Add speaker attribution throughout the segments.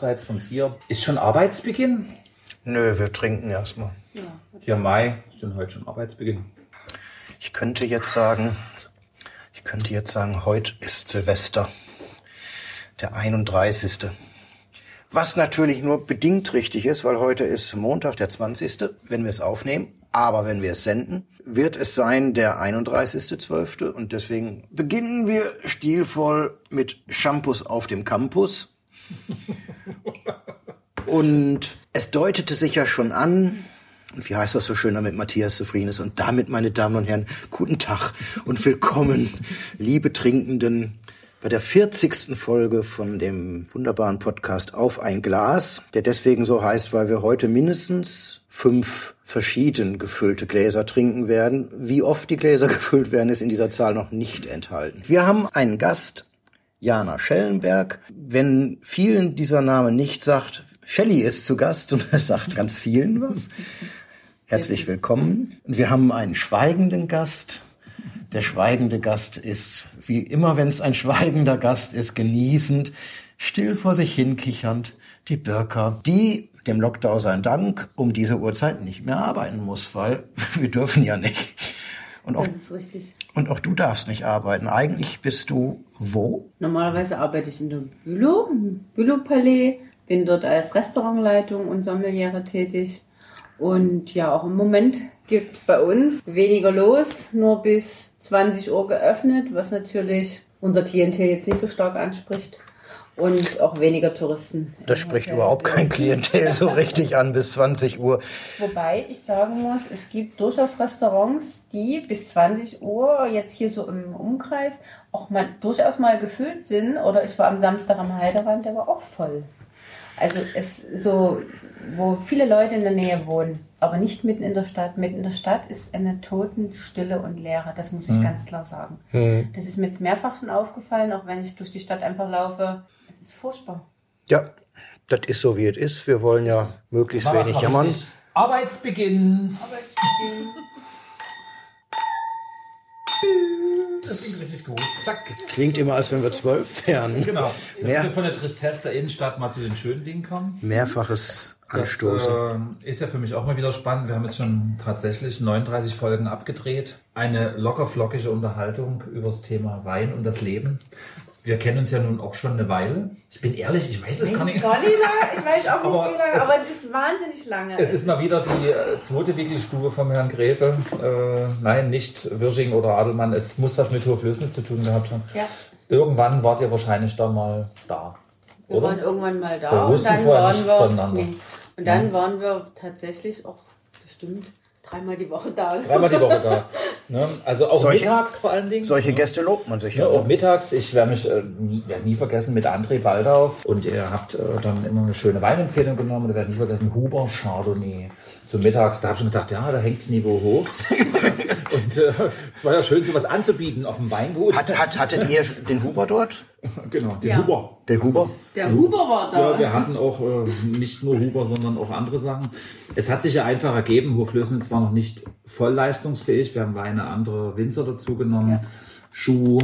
Speaker 1: abseits vom Zier. Ist schon Arbeitsbeginn?
Speaker 2: Nö, wir trinken erstmal.
Speaker 1: Ja, Mai, ist denn heute schon Arbeitsbeginn?
Speaker 2: Ich könnte jetzt sagen, ich könnte jetzt sagen, heute ist Silvester. Der 31. Was natürlich nur bedingt richtig ist, weil heute ist Montag, der 20., wenn wir es aufnehmen. Aber wenn wir es senden, wird es sein der 31.12. Und deswegen beginnen wir stilvoll mit Shampoos auf dem Campus. Und es deutete sich ja schon an, und wie heißt das so schön, damit Matthias zufrieden ist. Und damit, meine Damen und Herren, guten Tag und willkommen, liebe Trinkenden, bei der 40. Folge von dem wunderbaren Podcast Auf ein Glas, der deswegen so heißt, weil wir heute mindestens fünf verschieden gefüllte Gläser trinken werden. Wie oft die Gläser gefüllt werden, ist in dieser Zahl noch nicht enthalten. Wir haben einen Gast, Jana Schellenberg. Wenn vielen dieser Name nicht sagt, Shelley ist zu Gast und es sagt ganz vielen was. Herzlich willkommen. Und wir haben einen schweigenden Gast. Der schweigende Gast ist, wie immer, wenn es ein schweigender Gast ist, genießend, still vor sich hinkichernd, die Birka, die dem Lockdown sein Dank um diese Uhrzeit nicht mehr arbeiten muss, weil wir dürfen ja nicht. Und auch,
Speaker 3: Das ist richtig.
Speaker 2: Und auch du darfst nicht arbeiten. Eigentlich bist du wo?
Speaker 3: Normalerweise arbeite ich in der Bülow, im Bülow-Palais, bin dort als Restaurantleitung und Sommeliere tätig. Und ja, auch im Moment gibt bei uns weniger los, nur bis 20 Uhr geöffnet, was natürlich unser Klientel jetzt nicht so stark anspricht. Und auch weniger Touristen.
Speaker 2: Das spricht
Speaker 3: Hotel
Speaker 2: überhaupt kein Klientel so richtig an bis 20 Uhr.
Speaker 3: Wobei ich sagen muss, es gibt durchaus Restaurants, die bis 20 Uhr jetzt hier so im Umkreis auch mal durchaus mal gefüllt sind. Oder ich war am Samstag am Heiderand, der war auch voll. Also es so, wo viele Leute in der Nähe wohnen, aber nicht mitten in der Stadt. Mitten in der Stadt ist eine Totenstille und Leere. Das muss ich ganz klar sagen. Das ist mir jetzt mehrfach schon aufgefallen, auch wenn ich durch die Stadt einfach laufe. Ist furchtbar.
Speaker 2: Ja, das ist so, wie es ist. Wir wollen ja möglichst
Speaker 1: wir's
Speaker 2: wenig jammern.
Speaker 1: richtig. Arbeitsbeginn. Das klingt richtig gut. Zack.
Speaker 2: Klingt immer, als wenn wir zwölf wären.
Speaker 1: Genau.
Speaker 2: Mehr-
Speaker 1: wir von der Tristesse der Innenstadt mal zu den schönen Dingen kommen.
Speaker 2: Mehrfaches
Speaker 1: Das
Speaker 2: Anstoßen.
Speaker 1: äh, ist ja für mich auch mal wieder spannend. Wir haben jetzt schon tatsächlich 39 Folgen abgedreht. Eine lockerflockige Unterhaltung über das Thema Wein und das Leben. Wir kennen uns ja nun auch schon eine Weile. Ich bin ehrlich, ich weiß es gar nicht.
Speaker 3: gar nicht lang. Ich weiß auch nicht
Speaker 1: Aber
Speaker 3: wie lange,
Speaker 1: es-
Speaker 3: aber es ist wahnsinnig lange.
Speaker 1: Es ist mal wieder die äh, zweite Wickelstube vom Herrn Gräfe. Äh, nein, nicht Wirsching oder Adelmann. Es muss was mit Hoflößnitz zu tun gehabt haben.
Speaker 3: ja.
Speaker 1: Irgendwann wart ihr wahrscheinlich dann mal da.
Speaker 3: Wir
Speaker 1: Oder?
Speaker 3: waren irgendwann mal da
Speaker 1: Wir
Speaker 3: und
Speaker 1: wussten
Speaker 3: dann
Speaker 1: vorher
Speaker 3: waren
Speaker 1: nichts
Speaker 3: wir
Speaker 1: voneinander.
Speaker 3: nee. und dann waren wir tatsächlich auch bestimmt dreimal die Woche da.
Speaker 1: Dreimal die Woche da. Ne? Also auch
Speaker 2: Solche-
Speaker 1: mittags vor allen Dingen.
Speaker 2: Solche Gäste lobt man sich
Speaker 1: Ja,
Speaker 2: ja.
Speaker 1: auch mittags. Ich werde mich äh, nie, werd nie vergessen mit André Baldauf. Und ihr habt äh, dann immer eine schöne Weinempfehlung genommen. Und ihr werdet nie vergessen, Huber Chardonnay. Zum Mittags, da habe ich schon gedacht, ja, da hängt das Niveau hoch. und äh, es war ja schön, sowas anzubieten auf dem Weingut.
Speaker 2: Hat, hat, hattet ihr den Huber dort?
Speaker 1: genau, den
Speaker 3: Ja.
Speaker 1: Huber.
Speaker 2: Der Huber?
Speaker 3: Der Huber war da.
Speaker 1: Ja, wir hatten auch äh, nicht nur Huber, sondern auch andere Sachen. Es hat sich ja einfach ergeben, Hoflößnitz war noch nicht voll leistungsfähig. Wir haben Weine andere Winzer dazu genommen.
Speaker 3: Ja.
Speaker 1: Schuh,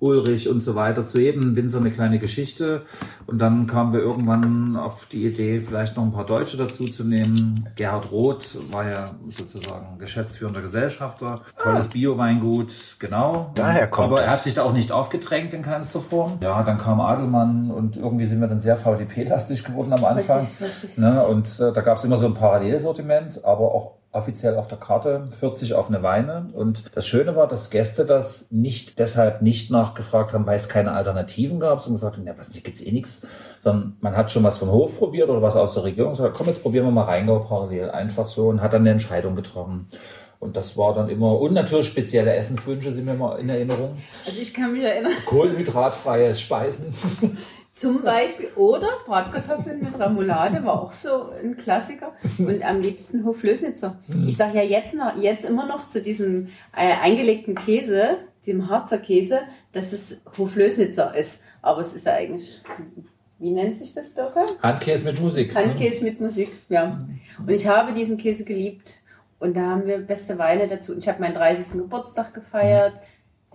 Speaker 1: Ulrich und so weiter. Zu jedem Winzer eine kleine Geschichte. Und dann kamen wir irgendwann auf die Idee, vielleicht noch ein paar Deutsche dazu zu nehmen. Gerhard Roth war ja sozusagen geschäftsführender Gesellschafter. Tolles Bio-Weingut, genau.
Speaker 2: Daher kommt
Speaker 1: Aber er hat sich da auch nicht aufgedrängt in keinster Form. Ja, dann kam Adelmann und irgendwie sind wir dann sehr VDP-lastig geworden am Anfang.
Speaker 3: Richtig, richtig.
Speaker 1: Ne? Und äh, da gab es immer so ein Parallelsortiment, aber auch offiziell auf der Karte 40 offene Weine. Und das Schöne war, dass Gäste das nicht deshalb nicht nachgefragt haben, weil es keine Alternativen gab, sondern gesagt haben, ja, was, hier gibt's eh nichts. Sondern man hat schon was vom Hof probiert oder was aus der Region gesagt, komm, jetzt probieren wir mal Rheingau parallel. Einfach so und hat dann eine Entscheidung getroffen. Und das war dann immer, und natürlich spezielle Essenswünsche sind mir mal in Erinnerung.
Speaker 3: Also ich kann mich erinnern,
Speaker 1: Kohlenhydratfreies Speisen.
Speaker 3: zum Beispiel, oder Bratkartoffeln mit Remoulade war auch so ein Klassiker. Und am liebsten Hoflößnitzer. Ich sage ja jetzt noch, jetzt immer noch zu diesem äh, eingelegten Käse, dem Harzer Käse, dass es Hoflößnitzer ist. Aber es ist ja eigentlich wie nennt sich das Burger?
Speaker 1: Handkäse mit Musik.
Speaker 3: Handkäse mit Musik, ja. Und ich habe diesen Käse geliebt. Und da haben wir beste Weine dazu. Und ich habe meinen 30. Geburtstag gefeiert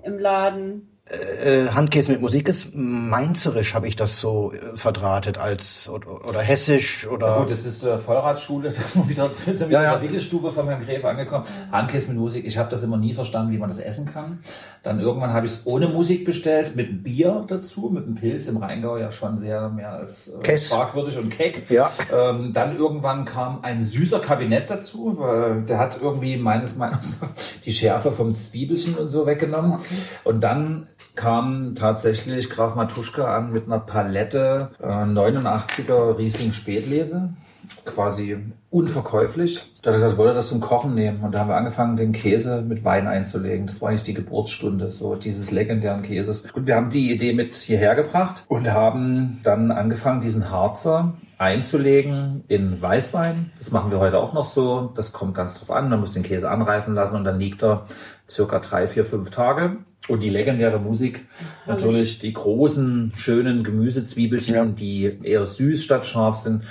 Speaker 3: im Laden.
Speaker 2: Äh, Handkäse mit Musik ist mainzerisch, habe ich das so äh, verdrahtet als oder, oder hessisch oder.
Speaker 1: Gut, das ist äh, Vollratsschule, da sind wir wieder, sind wir
Speaker 2: Ja, ja.
Speaker 1: in der Wickelstube von Herrn Gräfe angekommen. Handkäse mit Musik, ich habe das immer nie verstanden, wie man das essen kann. Dann irgendwann habe ich es ohne Musik bestellt, mit einem Bier dazu, mit einem Pilz im Rheingau, ja schon sehr mehr als äh, fragwürdig und keck.
Speaker 2: Ja.
Speaker 1: Ähm, dann irgendwann kam ein süßer Kabinett dazu, weil der hat irgendwie meines Meinungs nach die Schärfe vom Zwiebelchen und so weggenommen. Und dann kam tatsächlich Graf Matuschka an mit einer Palette äh, 89er Riesling Spätlese, quasi unverkäuflich. Da hat er gesagt, wollte das zum Kochen nehmen. Und da haben wir angefangen, den Käse mit Wein einzulegen. Das war eigentlich die Geburtsstunde, so dieses legendären Käses. Und wir haben die Idee mit hierher gebracht und haben dann angefangen, diesen Harzer einzulegen in Weißwein. Das machen wir heute auch noch so. Das kommt ganz drauf an. Man muss den Käse anreifen lassen und dann liegt er circa drei, vier, fünf Tage. Und die legendäre Musik, natürlich die großen, schönen Gemüsezwiebelchen,
Speaker 2: Ja.
Speaker 1: die eher süß statt scharf sind.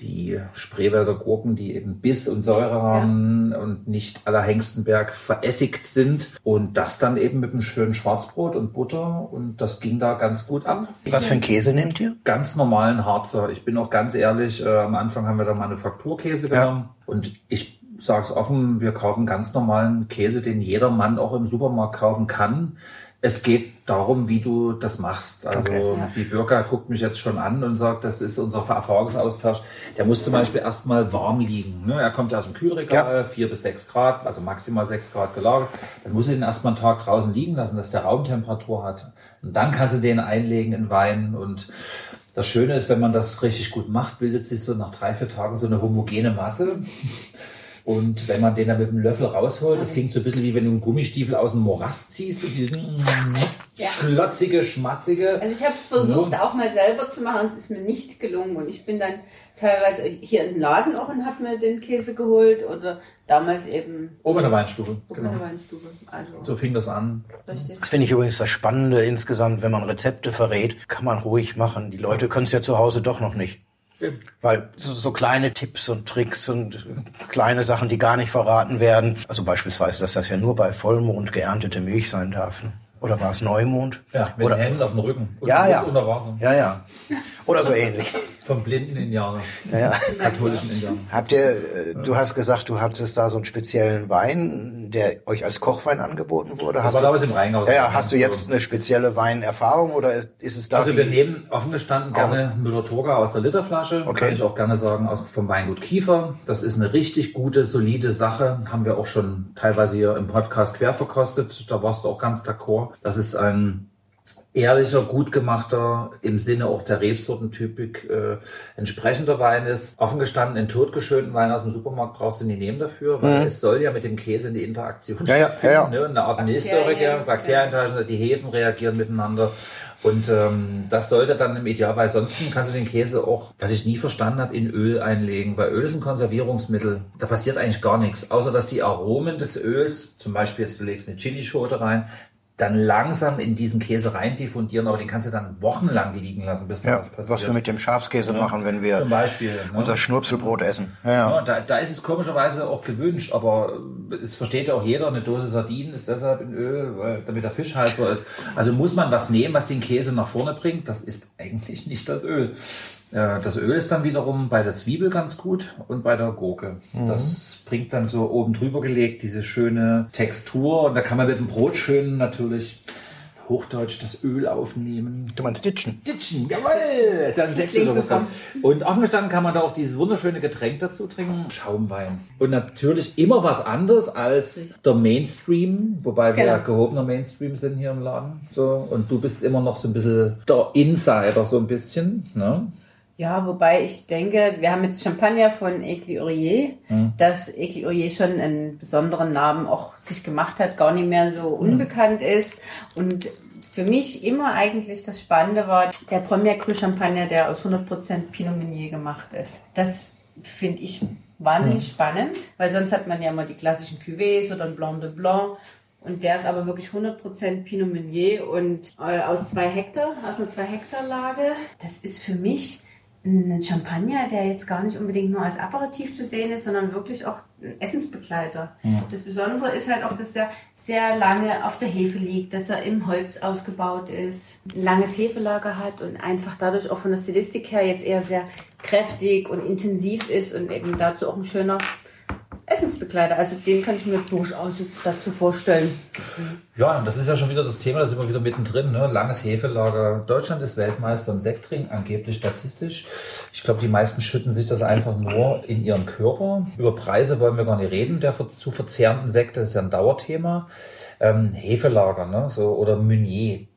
Speaker 1: Die Spreewälder Gurken, die eben Biss und Säure haben und nicht aller Hengstenberg verässigt sind. Und das dann eben mit einem schönen Schwarzbrot und Butter. Und das ging da ganz gut ab
Speaker 2: Was für einen Käse nehmt ihr?
Speaker 1: ganz normalen Harzer. Ich bin auch ganz ehrlich, äh, am Anfang haben wir da Manufakturkäse
Speaker 2: Ja.
Speaker 1: genommen und ich sag's offen, wir kaufen ganz normalen Käse, den jeder Mann auch im Supermarkt kaufen kann. Es geht darum, wie du das machst. Also
Speaker 2: Okay.
Speaker 3: Ja.
Speaker 1: die Bürger guckt mich jetzt schon an und sagt, das ist unser Erfahrungsaustausch. Der muss zum Beispiel erstmal warm liegen. Ne? Er kommt ja aus dem Kühlregal, vier bis sechs Grad, also maximal sechs Grad gelagert. Dann muss du den erstmal einen Tag draußen liegen lassen, dass der Raumtemperatur hat. Und dann kannst du den einlegen in Wein und das Schöne ist, wenn man das richtig gut macht, bildet sich so nach drei, vier Tagen so eine homogene Masse. Und wenn man den dann mit dem Löffel rausholt, das klingt so ein bisschen wie wenn du einen Gummistiefel aus dem Morast ziehst, und diesen
Speaker 3: Ja.
Speaker 1: schlotzige, schmatzige.
Speaker 3: Also ich habe es versucht, auch mal selber zu machen. Es ist mir nicht gelungen. Und ich bin dann teilweise hier in den Laden auch und habe mir den Käse geholt oder damals eben
Speaker 1: Oben in der Weinstube.
Speaker 3: in
Speaker 1: Genau.
Speaker 3: der Weinstube. Also
Speaker 1: So fing das an.
Speaker 3: richtig.
Speaker 2: Das finde ich übrigens das Spannende insgesamt, wenn man Rezepte verrät, kann man ruhig machen. Die Leute können es ja zu Hause doch noch nicht. Weil so, so kleine Tipps und Tricks und kleine Sachen, die gar nicht verraten werden. Also beispielsweise, dass das ja nur bei Vollmond geerntete Milch sein darf. Ne? Oder war es Neumond?
Speaker 1: Ja, mit
Speaker 2: Oder,
Speaker 1: den Händen auf dem Rücken. Und
Speaker 2: ja, ja.
Speaker 1: unter Wasser.
Speaker 2: Ja, ja. Oder so ähnlich.
Speaker 1: Vom blinden Indianer.
Speaker 2: Ja, ja.
Speaker 1: Katholischen Indianer.
Speaker 2: Habt ihr, äh, du hast gesagt, du hattest da so einen speziellen Wein, der euch als Kochwein angeboten wurde. Hast
Speaker 1: war
Speaker 2: du,
Speaker 1: damals im Rheingau.
Speaker 2: ja, hast du jetzt eine spezielle Weinerfahrung oder ist es da
Speaker 1: Also wir nehmen offen gestanden gerne Müller-Thurgau aus der Literflasche.
Speaker 2: Okay.
Speaker 1: Kann ich auch gerne sagen, aus, vom Weingut Kiefer. Das ist eine richtig gute, solide Sache. Haben wir auch schon teilweise hier im Podcast quer verkostet. Da warst du auch ganz d'accord. Das ist ein ehrlicher, gut gemachter, im Sinne auch der Rebsortentypik äh, entsprechender Wein ist. Offen gestanden, einen totgeschönten Wein aus dem Supermarkt brauchst du nie nehmen dafür, weil es soll ja mit dem Käse eine Interaktion
Speaker 2: Mhm. Ja, ja,
Speaker 1: stattfinden.
Speaker 2: ja, ja.
Speaker 1: Ne? Eine Art
Speaker 3: Bakterien,
Speaker 1: Milchsäure,
Speaker 3: ja.
Speaker 1: Bakterien, die Hefen reagieren miteinander. Und ähm, das sollte dann im Idealfall, sonst kannst du den Käse auch, was ich nie verstanden habe, in Öl einlegen. Weil Öl ist ein Konservierungsmittel. Da passiert eigentlich gar nichts. Außer dass die Aromen des Öls, zum Beispiel jetzt du legst eine Chilischote rein, dann langsam in diesen Käse rein diffundieren, aber den kannst du dann wochenlang liegen lassen, bis
Speaker 2: ja,
Speaker 1: was passiert.
Speaker 2: was wir mit dem Schafskäse machen, wenn wir
Speaker 1: Zum Beispiel. Ne?
Speaker 2: unser Schnurzelbrot essen. Ja, ja.
Speaker 1: Ja, da, da ist es komischerweise auch gewünscht, aber es versteht ja auch jeder, eine Dose Sardinen ist deshalb in Öl, weil, damit der Fisch haltbar ist. Also muss man was nehmen, was den Käse nach vorne bringt. Das ist eigentlich nicht das Öl. Äh, Das Öl ist dann wiederum bei der Zwiebel ganz gut und bei der Gurke. Das bringt dann so oben drüber gelegt diese schöne Textur und da kann man mit dem Brot schön natürlich Hochdeutsch das Öl aufnehmen.
Speaker 2: Du meinst Ditchen?
Speaker 1: Ditchen, jawohl! Ist ja ein sächsischer Begriff. Und aufgestanden kann man da auch dieses wunderschöne Getränk dazu trinken, Schaumwein. Und natürlich immer was anderes als der Mainstream, wobei wir
Speaker 3: Genau.
Speaker 1: ja gehobener Mainstream sind hier im Laden. So. Und du bist immer noch so ein bisschen der Insider, so ein bisschen. Ne?
Speaker 3: Ja, wobei ich denke, wir haben jetzt Champagner von Egliorier, dass Egliorier schon einen besonderen Namen auch sich gemacht hat, gar nicht mehr so unbekannt ist. Und für mich immer eigentlich das Spannende war der Premier Cru Champagner, der aus 100% Pinot Meunier gemacht ist. Das finde ich wahnsinnig spannend, weil sonst hat man ja immer die klassischen Cuvées oder ein Blanc de Blanc. Und der ist aber wirklich 100% Pinot Meunier und äh, aus zwei Hektar, aus einer zwei Hektar Lage. Das ist für mich ein Champagner, der jetzt gar nicht unbedingt nur als Aperitif zu sehen ist, sondern wirklich auch ein Essensbegleiter. Ja. Das Besondere ist halt auch, dass er sehr lange auf der Hefe liegt, dass er im Holz ausgebaut ist, ein langes Hefelager hat und einfach dadurch auch von der Stilistik her jetzt eher sehr kräftig und intensiv ist und eben dazu auch ein schöner Essensbegleiter. Also den kann ich mir durchaus dazu vorstellen.
Speaker 1: Ja, das ist ja schon wieder das Thema, das ist immer wieder mittendrin. Ne? Langes Hefelager. Deutschland ist Weltmeister im Sektring, angeblich statistisch. Ich glaube, die meisten schütten sich das einfach nur in ihren Körper. Über Preise wollen wir gar nicht reden, der zu verzehrenden Sekte, ist ja ein Dauerthema. Ähm, Hefelager, ne? so, oder Meunier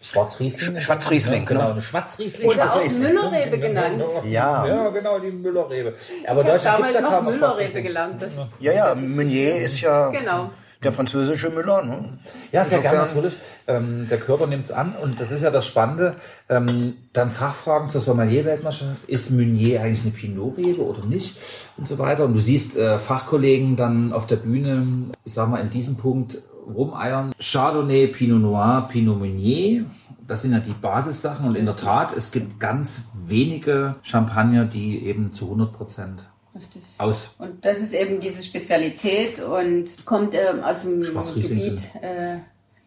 Speaker 1: Schwarzriesling?
Speaker 2: Schwarzriesling,
Speaker 1: ja, genau. genau. Schwarzriesling.
Speaker 3: Oder auch Müllerrebe genannt.
Speaker 2: Ja.
Speaker 1: Ja, genau, die Müllerrebe.
Speaker 3: Aber ich habe damals ja noch Müllerrebe gelernt.
Speaker 2: ja, ja, Meunier ist ja genau. der französische Müller. Ne?
Speaker 1: Ja, sehr gerne natürlich. Ähm, der Körper nimmt es an und das ist ja das Spannende. Ähm, dann Fachfragen zur Sommelier-Weltmeisterschaft. Ist Meunier eigentlich eine Pinot-Rebe oder nicht? Und so weiter. Und du siehst äh, Fachkollegen dann auf der Bühne, ich sag mal, in diesem Punkt rumeiern. Chardonnay, Pinot Noir, Pinot Meunier. Das sind ja die Basissachen. Und in der Tat, es gibt ganz wenige Champagner, die eben zu 100 Prozent Richtig. Aus.
Speaker 3: Und das ist eben diese Spezialität und kommt ähm, aus dem Gebiet äh,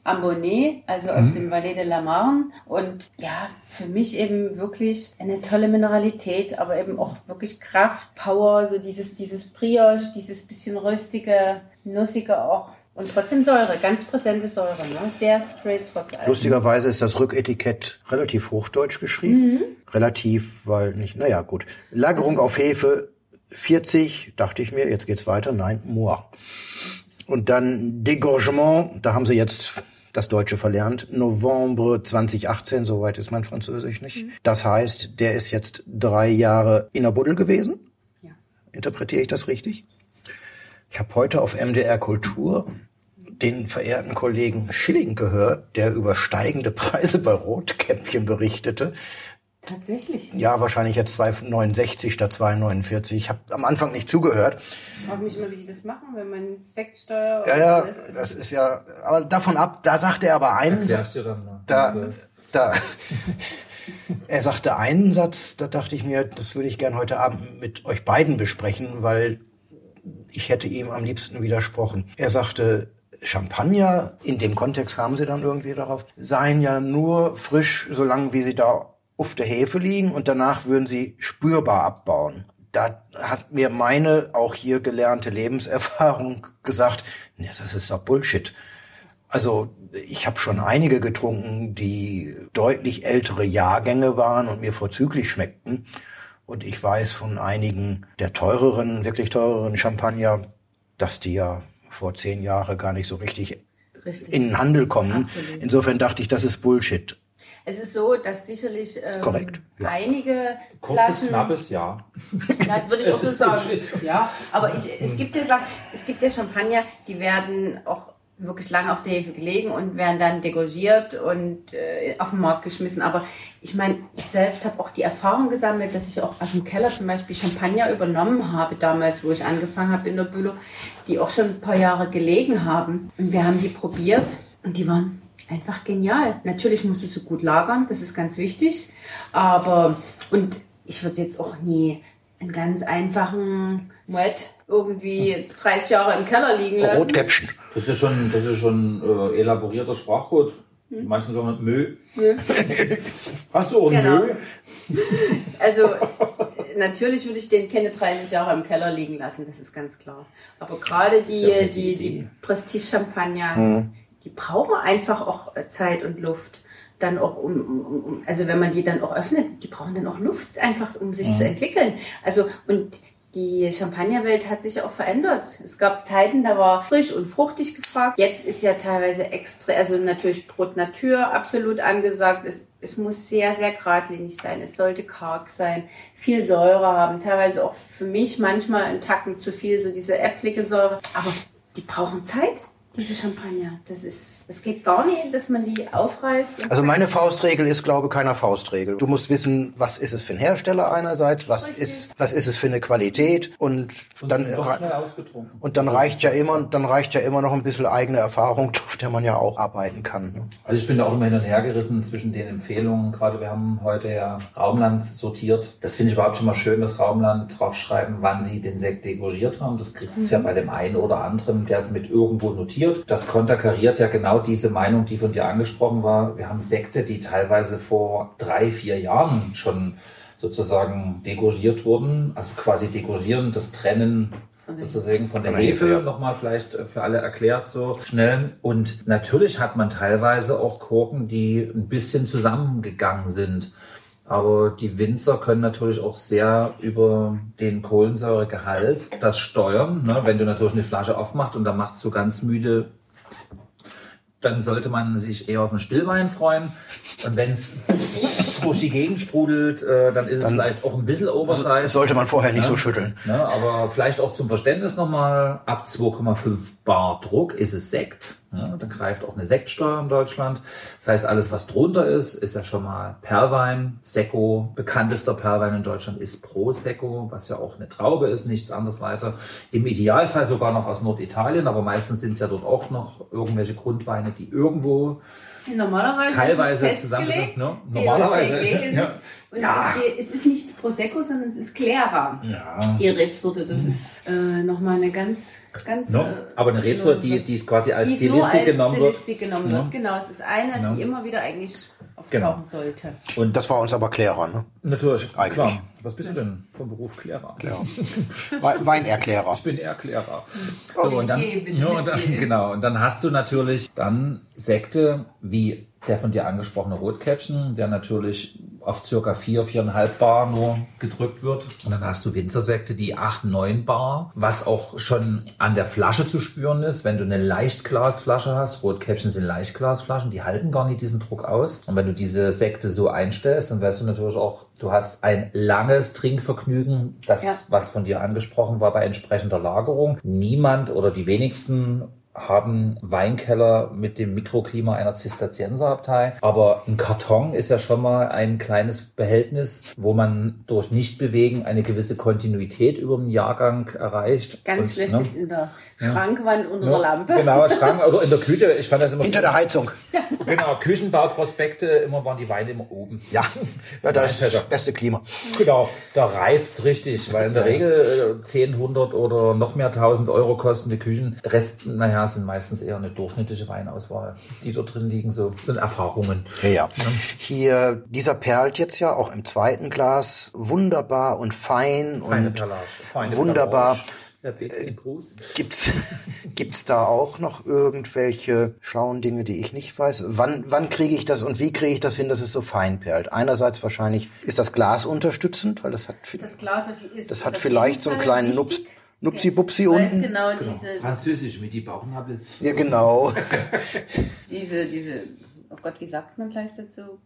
Speaker 3: Ambonnet, also aus mhm. dem Valais de la Marne. Und ja, für mich eben wirklich eine tolle Mineralität, aber eben auch wirklich Kraft, Power, so dieses, dieses Brioche, dieses bisschen röstige, nussige auch. Und trotzdem Säure, ganz präsente Säure, ne? sehr straight trotz allem.
Speaker 2: Lustigerweise ist das Rücketikett relativ hochdeutsch geschrieben. Mhm. Relativ, weil nicht, naja, gut. Lagerung auf Hefe 40, dachte ich mir, jetzt geht's weiter. Nein, Moor. Und dann Dégorgement, da haben sie jetzt das Deutsche verlernt. November 2018, soweit ist mein Französisch nicht. Mhm. Das heißt, der ist jetzt drei Jahre in der Buddel gewesen. Ja. Interpretiere ich das richtig? Ich habe heute auf MDR Kultur den verehrten Kollegen Schilling gehört, der über steigende Preise bei Rotkäppchen berichtete.
Speaker 3: Tatsächlich?
Speaker 2: Ja, wahrscheinlich jetzt 2,69 statt 2,49. Ich habe am Anfang nicht zugehört.
Speaker 3: Ich frage mich immer, wie die das machen, wenn man Sektsteuer...
Speaker 2: Ja, ja, das ist ja... Aber davon ab, da sagte er aber einen...
Speaker 1: Erklärst du dann mal.
Speaker 2: Da, da, er sagte einen Satz, da dachte ich mir, das würde ich gern heute Abend mit euch beiden besprechen, weil ich hätte ihm am liebsten widersprochen. Er sagte, Champagner, in dem Kontext kamen sie dann irgendwie darauf, seien ja nur frisch, solange wie sie da auf der Hefe liegen und danach würden sie spürbar abbauen. Da hat mir meine auch hier gelernte Lebenserfahrung gesagt, nee, das ist doch Bullshit. Also ich habe schon einige getrunken, die deutlich ältere Jahrgänge waren und mir vorzüglich schmeckten. Und ich weiß von einigen der teureren, wirklich teureren Champagner, dass die ja vor zehn Jahren gar nicht so richtig, richtig. in den Handel kommen. Absolut. Insofern dachte ich, das ist Bullshit.
Speaker 3: Es ist so, dass sicherlich ähm,
Speaker 2: Korrekt,
Speaker 3: ja. einige
Speaker 1: Kurzes, Flaschen, knappes Ja.
Speaker 3: ja würde ich auch so sagen. Ja, aber ich, es gibt ja es gibt ja Champagner, die werden auch wirklich lange auf der Hefe gelegen und werden dann degorgiert und äh, auf den Markt geschmissen. Aber ich meine, ich selbst habe auch die Erfahrung gesammelt, dass ich auch aus dem Keller zum Beispiel Champagner übernommen habe damals, wo ich angefangen habe in der Bülow, die auch schon ein paar Jahre gelegen haben. Und wir haben die probiert und die waren einfach genial. Natürlich musst du gut lagern, das ist ganz wichtig. Aber, und ich würde jetzt auch nie einen ganz einfachen Moet irgendwie 30 Jahre im Keller liegen lassen.
Speaker 2: Rotkäppchen.
Speaker 1: Das ist schon, das ist schon äh, elaborierter Sprachcode. Die meisten sagen Mö. Mö. Hast du auch genau. Mö?
Speaker 3: Also natürlich würde ich den keine 30 Jahre im Keller liegen lassen, das ist ganz klar. Aber gerade die, ja die, die Prestige-Champagner, hm. die brauchen einfach auch äh, Zeit und Luft dann auch um, um, um, also wenn man die dann auch öffnet, die brauchen dann auch Luft einfach, um sich mhm. zu entwickeln. Also und die Champagnerwelt hat sich auch verändert. Es gab Zeiten, da war frisch und fruchtig gefragt. Jetzt ist ja teilweise extra, also natürlich Brot Natur absolut angesagt. Es, es muss sehr, sehr geradlinig sein. Es sollte karg sein, viel Säure haben. Teilweise auch für mich manchmal ein Tacken zu viel, so diese äpfelige Säure. Aber die brauchen Zeit. Diese Champagner, das ist, das geht gar nicht, dass man die aufreißt. und-
Speaker 2: Also meine Faustregel ist, glaube ich, keiner Faustregel. Du musst wissen, was ist es für ein Hersteller einerseits, was
Speaker 3: Richtig.
Speaker 2: ist, was ist es für eine Qualität und dann,
Speaker 1: schnell ausgetrunken.
Speaker 2: und dann reicht ja immer, dann reicht ja immer noch ein bisschen eigene Erfahrung, auf der man ja auch arbeiten kann. ne?
Speaker 1: Also ich bin da auch immer hin und her gerissen zwischen den Empfehlungen. Gerade wir haben heute ja Raumland sortiert. Das finde ich überhaupt schon mal schön, dass Raumland draufschreiben, wann sie den Sekt degorgiert haben. Das kriegt es ja bei dem einen oder anderen, der es mit irgendwo notiert. Das konterkariert ja genau diese Meinung, die von dir angesprochen war. Wir haben Sekte, die teilweise vor drei, vier Jahren schon sozusagen degorgiert wurden. Also quasi degorgieren, das Trennen
Speaker 3: Von der-
Speaker 1: sozusagen von der
Speaker 2: Von der
Speaker 1: Hefe,
Speaker 2: Hefe, ja.
Speaker 1: nochmal vielleicht äh, für alle erklärt so schnell. Und natürlich hat man teilweise auch Korken, die ein bisschen zusammengegangen sind. Aber die Winzer können natürlich auch sehr über den Kohlensäuregehalt das steuern. Ne? Wenn du natürlich eine Flasche aufmachst und da macht so ganz müde, dann sollte man sich eher auf einen Stillwein freuen. Und wenn es durch die Gegend sprudelt, äh, dann ist es
Speaker 2: Dann-
Speaker 1: vielleicht auch ein bisschen
Speaker 2: Das
Speaker 1: oversized.
Speaker 2: sollte man vorher nicht
Speaker 1: Ja.
Speaker 2: so schütteln.
Speaker 1: Ne, aber vielleicht auch zum Verständnis nochmal, ab 2,5 Bar Druck ist es Sekt. Ja, da greift auch eine Sektsteuer in Deutschland. Das heißt, alles, was drunter ist, ist ja schon mal Perlwein. Secco, bekanntester Perlwein in Deutschland ist Prosecco, was ja auch eine Traube ist, nichts anderes weiter. Im Idealfall sogar noch aus Norditalien, aber meistens sind es ja dort auch noch irgendwelche Grundweine, die irgendwo
Speaker 3: Normalerweise
Speaker 1: teilweise
Speaker 3: ist es
Speaker 1: zusammengelegt.
Speaker 3: festgelegt.
Speaker 1: Ne? Normalerweise.
Speaker 3: Ist
Speaker 1: ja.
Speaker 3: es, und
Speaker 1: Ja.
Speaker 3: es, ist, es ist nicht Prosecco, sondern es ist Clara.
Speaker 1: ja.
Speaker 3: Die Rebsorte, das ist äh, nochmal eine ganz, ganz...
Speaker 1: No,
Speaker 3: äh,
Speaker 1: aber eine Rebsorte, die, die es quasi als
Speaker 3: die nur
Speaker 1: Stilistik
Speaker 3: als
Speaker 1: genommen wird.
Speaker 3: Stilistik genommen
Speaker 1: Ja.
Speaker 3: wird. Genau, es ist eine,
Speaker 1: Genau.
Speaker 3: die immer wieder eigentlich auftauchen
Speaker 1: Genau.
Speaker 3: sollte.
Speaker 1: Und
Speaker 2: Das war uns aber Klärer, ne?
Speaker 1: Natürlich,
Speaker 2: Eigentlich.
Speaker 1: klar. Was bist du denn vom Beruf Klärer?
Speaker 2: Ja. We- Weinerklärer.
Speaker 1: Ich bin eher Klärer.
Speaker 3: Oh,
Speaker 1: So, und dann,
Speaker 3: bitte
Speaker 1: ja, und dann, genau. Und dann hast du natürlich dann Sekte wie der von dir angesprochene Rotkäppchen, der natürlich auf circa 4, 4,5 Bar nur gedrückt wird. Und dann hast du Winzersekte, die 8, 9 Bar, was auch schon an der Flasche zu spüren ist. Wenn du eine Leichtglasflasche hast, Rotkäppchen sind Leichtglasflaschen, die halten gar nicht diesen Druck aus. Und wenn du diese Sekte so einstellst, dann weißt du natürlich auch, du hast ein langes Trinkvergnügen, das,
Speaker 3: Ja.
Speaker 1: was von dir angesprochen war, bei entsprechender Lagerung. Niemand oder die wenigsten haben Weinkeller mit dem Mikroklima einer Zisterzienserabtei. Aber ein Karton ist ja schon mal ein kleines Behältnis, wo man durch Nichtbewegen eine gewisse Kontinuität über den Jahrgang erreicht.
Speaker 3: Ganz
Speaker 1: Und,
Speaker 3: schlecht
Speaker 1: ne?
Speaker 3: ist in der Schrankwand unter
Speaker 1: Ja,
Speaker 3: der Lampe.
Speaker 1: Genau, Schrank oder in der Küche. Ich fand das immer
Speaker 2: Hinter der Heizung.
Speaker 1: Genau, Küchenbauprospekte, immer waren die Weine immer oben.
Speaker 2: Ja, ja das ist das beste Klima.
Speaker 1: Genau, da reift's richtig, weil in der Regel äh, 10, 100 oder noch mehr 1000 Euro kosten die Küchen. Rest, naja, sind meistens eher eine durchschnittliche Weinauswahl, die dort drin liegen, so sind Erfahrungen.
Speaker 2: Ja, ja. Hier, dieser perlt jetzt ja auch im zweiten Glas wunderbar und fein
Speaker 1: Feine
Speaker 2: und
Speaker 1: Perlage, feine
Speaker 2: wunderbar.
Speaker 1: Perlage. Gruß.
Speaker 2: Gibt's, gibt's da auch noch irgendwelche schlauen Dinge, die ich nicht weiß? Wann, wann kriege ich das und wie kriege ich das hin, dass es so fein perlt? Einerseits wahrscheinlich ist das Glas unterstützend, weil das hat,
Speaker 3: Das Glas ist
Speaker 2: das
Speaker 3: ist
Speaker 2: hat vielleicht so einen kleinen
Speaker 3: wichtig.
Speaker 2: Nups, Nupsi-Bupsi
Speaker 3: Weil es
Speaker 2: unten.
Speaker 3: genau, diese,
Speaker 1: Französisch mit die Bauchnabel.
Speaker 2: Ja, genau.
Speaker 3: diese, diese, oh Gott, wie sagt man gleich dazu?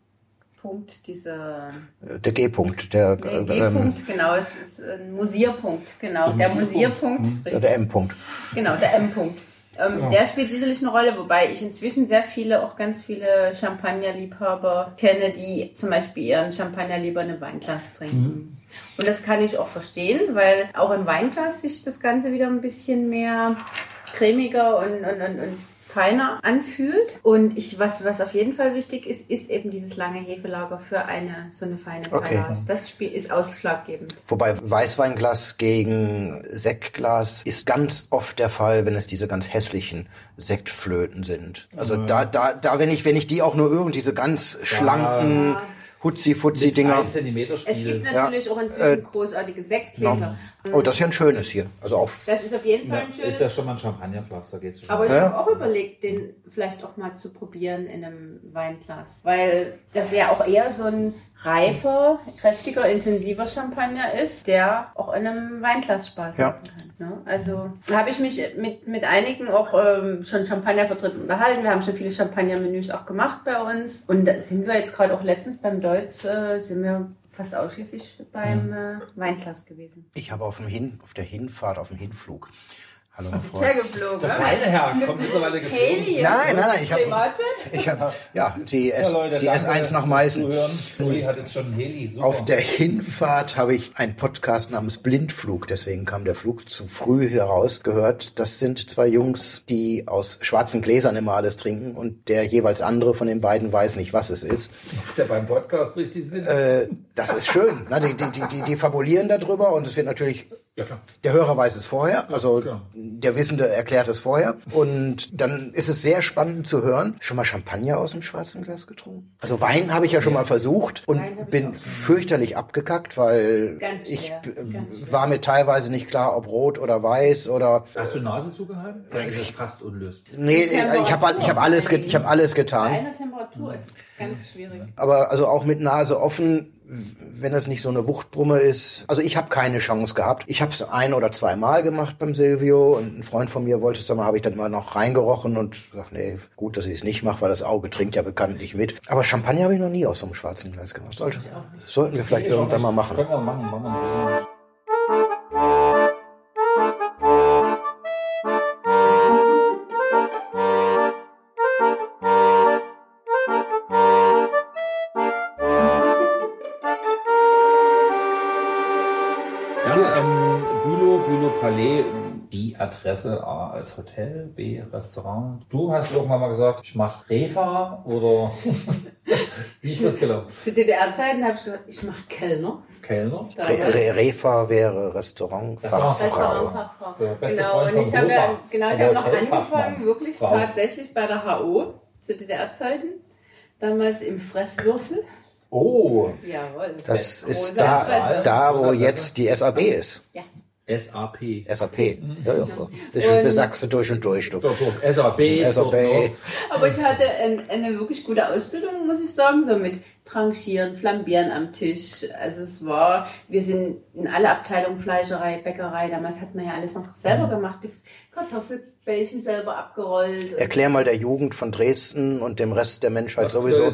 Speaker 3: Punkt, dieser
Speaker 2: Der G-Punkt, der,
Speaker 3: der
Speaker 2: äh, ähm,
Speaker 3: G-Punkt, genau, es ist ein Musierpunkt, genau, der Musierpunkt,
Speaker 2: ja,
Speaker 3: richtig.
Speaker 2: der M-Punkt.
Speaker 3: Genau, der M-Punkt. Ähm, Der spielt sicherlich eine Rolle, wobei ich inzwischen sehr viele, auch ganz viele Champagnerliebhaber kenne, die zum Beispiel ihren Champagner lieber in einem Weinglas trinken. Und das kann ich auch verstehen, weil auch im Weinglas sich das Ganze wieder ein bisschen mehr cremiger und, und, und, und feiner anfühlt. Und ich, was, was auf jeden Fall wichtig ist, ist eben dieses lange Hefelager für eine, so eine feine
Speaker 2: Okay.
Speaker 3: Perlage. Das Spiel ist ausschlaggebend.
Speaker 2: Wobei Weißweinglas gegen Sektglas ist ganz oft der Fall, wenn es diese ganz hässlichen Sektflöten sind. Also da, da, da, wenn ich, wenn ich die auch nur irgendwie diese ganz schlanken
Speaker 3: Ja.
Speaker 2: Hutzi-Futzi-Dinger.
Speaker 1: 1 Zentimeter
Speaker 3: Es gibt natürlich auch inzwischen
Speaker 2: Äh,
Speaker 3: großartige Sektgläser.
Speaker 2: Oh, das ist ja ein schönes hier. Also auf,
Speaker 3: Das ist auf jeden Fall
Speaker 1: Ja,
Speaker 3: ein schönes.
Speaker 1: ist ja schon mal ein Champagnerglas, da geht's schon.
Speaker 3: aber ich
Speaker 2: Ja.
Speaker 3: habe auch überlegt, den vielleicht auch mal zu probieren in einem Weinglas. Weil das ja auch eher so ein reifer, kräftiger, intensiver Champagner ist, der auch in einem Weinglas Spaß
Speaker 2: Ja.
Speaker 3: machen kann. Ne? Also da habe ich mich mit, mit einigen auch ähm, schon Champagnervertretern unterhalten. Wir haben schon viele Champagner-Menüs auch gemacht bei uns. Und da sind wir jetzt gerade auch letztens beim Deutz, äh, sind wir fast ausschließlich beim äh, Weinglas gewesen.
Speaker 2: ich habe auf dem Hin, auf der Hinfahrt, auf dem Hinflug, Hallo, mein Freund.
Speaker 3: Sehr geflogen.
Speaker 1: Der
Speaker 3: ne?
Speaker 1: feine Herr kommt mittlerweile geflogen.
Speaker 3: Haley.
Speaker 2: Nein, nein, nein, ich habe ich hab, ja, die,
Speaker 1: Ja,
Speaker 2: S,
Speaker 1: Leute,
Speaker 2: die
Speaker 1: danke
Speaker 2: S1 nach Meißen.
Speaker 1: Uli hat jetzt schon einen Heli. Super.
Speaker 2: Auf der Hinfahrt habe ich einen Podcast namens Blindflug, deswegen kam der Flug zu früh heraus, gehört. Das sind zwei Jungs, die aus schwarzen Gläsern immer alles trinken und der jeweils andere von den beiden weiß nicht, was es ist.
Speaker 1: Macht der beim Podcast richtig Sinn?
Speaker 2: Äh, das ist schön. Na, die, die, die, die, die fabulieren darüber und es wird natürlich
Speaker 1: ja, klar.
Speaker 2: Der Hörer weiß es vorher, also
Speaker 1: klar.
Speaker 2: der Wissende erklärt es vorher. Und dann ist es sehr spannend zu hören. Schon mal Champagner aus dem schwarzen Glas getrunken? Also Wein habe ich ja schon mal versucht und
Speaker 3: hab
Speaker 2: bin fürchterlich abgekackt, weil ich war mir teilweise nicht klar, ob rot oder weiß oder
Speaker 1: Hast du Nase zugehalten? Dann ist es fast unlösbar.
Speaker 2: nee, ich habe ich habe alles ge- ich habe alles
Speaker 3: Bei
Speaker 2: getan.
Speaker 3: einer Temperatur ist es ganz schwierig.
Speaker 2: Aber also auch mit Nase offen, wenn es nicht so eine Wuchtbrumme ist. Also ich habe keine Chance gehabt. Ich habe es ein oder zwei Mal gemacht beim Silvio und ein Freund von mir wollte es mal, habe ich dann immer noch reingerochen und gesagt, nee, gut, dass ich es nicht mache, weil das Auge trinkt ja bekanntlich mit. Aber Champagner habe ich noch nie aus so einem schwarzen Glas gemacht. Sollte, sollten wir vielleicht irgendwann mal machen.
Speaker 1: Können wir machen, machen wir. Adresse A als Hotel, B Restaurant. Du hast irgendwann mal gesagt, ich mach Refa oder wie ist das gelaufen?
Speaker 3: Zu DDR-Zeiten habe ich gesagt, ich mache Kellner.
Speaker 1: Kellner?
Speaker 2: Re Refa wäre Restaurantfachfrau.
Speaker 3: Restaurantfachfrau. Genau, und ich habe ja, genau, ich habe noch angefangen, wirklich
Speaker 1: Frau.
Speaker 3: tatsächlich bei der HO zu DDR-Zeiten. Damals im Fresswürfel.
Speaker 1: Oh,
Speaker 3: Jawohl.
Speaker 2: Das ist da, da, wo jetzt die SAB ist.
Speaker 3: Ja.
Speaker 1: SAP.
Speaker 2: SAP. Ja, ja. Das
Speaker 3: Und-
Speaker 2: sagst du durch und durch. Du.
Speaker 1: Doch, doch, SAP.
Speaker 2: SAP.
Speaker 3: Aber ich hatte ein, eine wirklich gute Ausbildung, muss ich sagen, so mit Tranchieren, Flambieren am Tisch. Also es war, wir sind in alle Abteilungen Fleischerei, Bäckerei, damals hat man ja alles noch selber gemacht, die Kartoffelbällchen selber abgerollt.
Speaker 2: Erklär mal der Jugend von Dresden und dem Rest der Menschheit
Speaker 1: Was
Speaker 2: sowieso.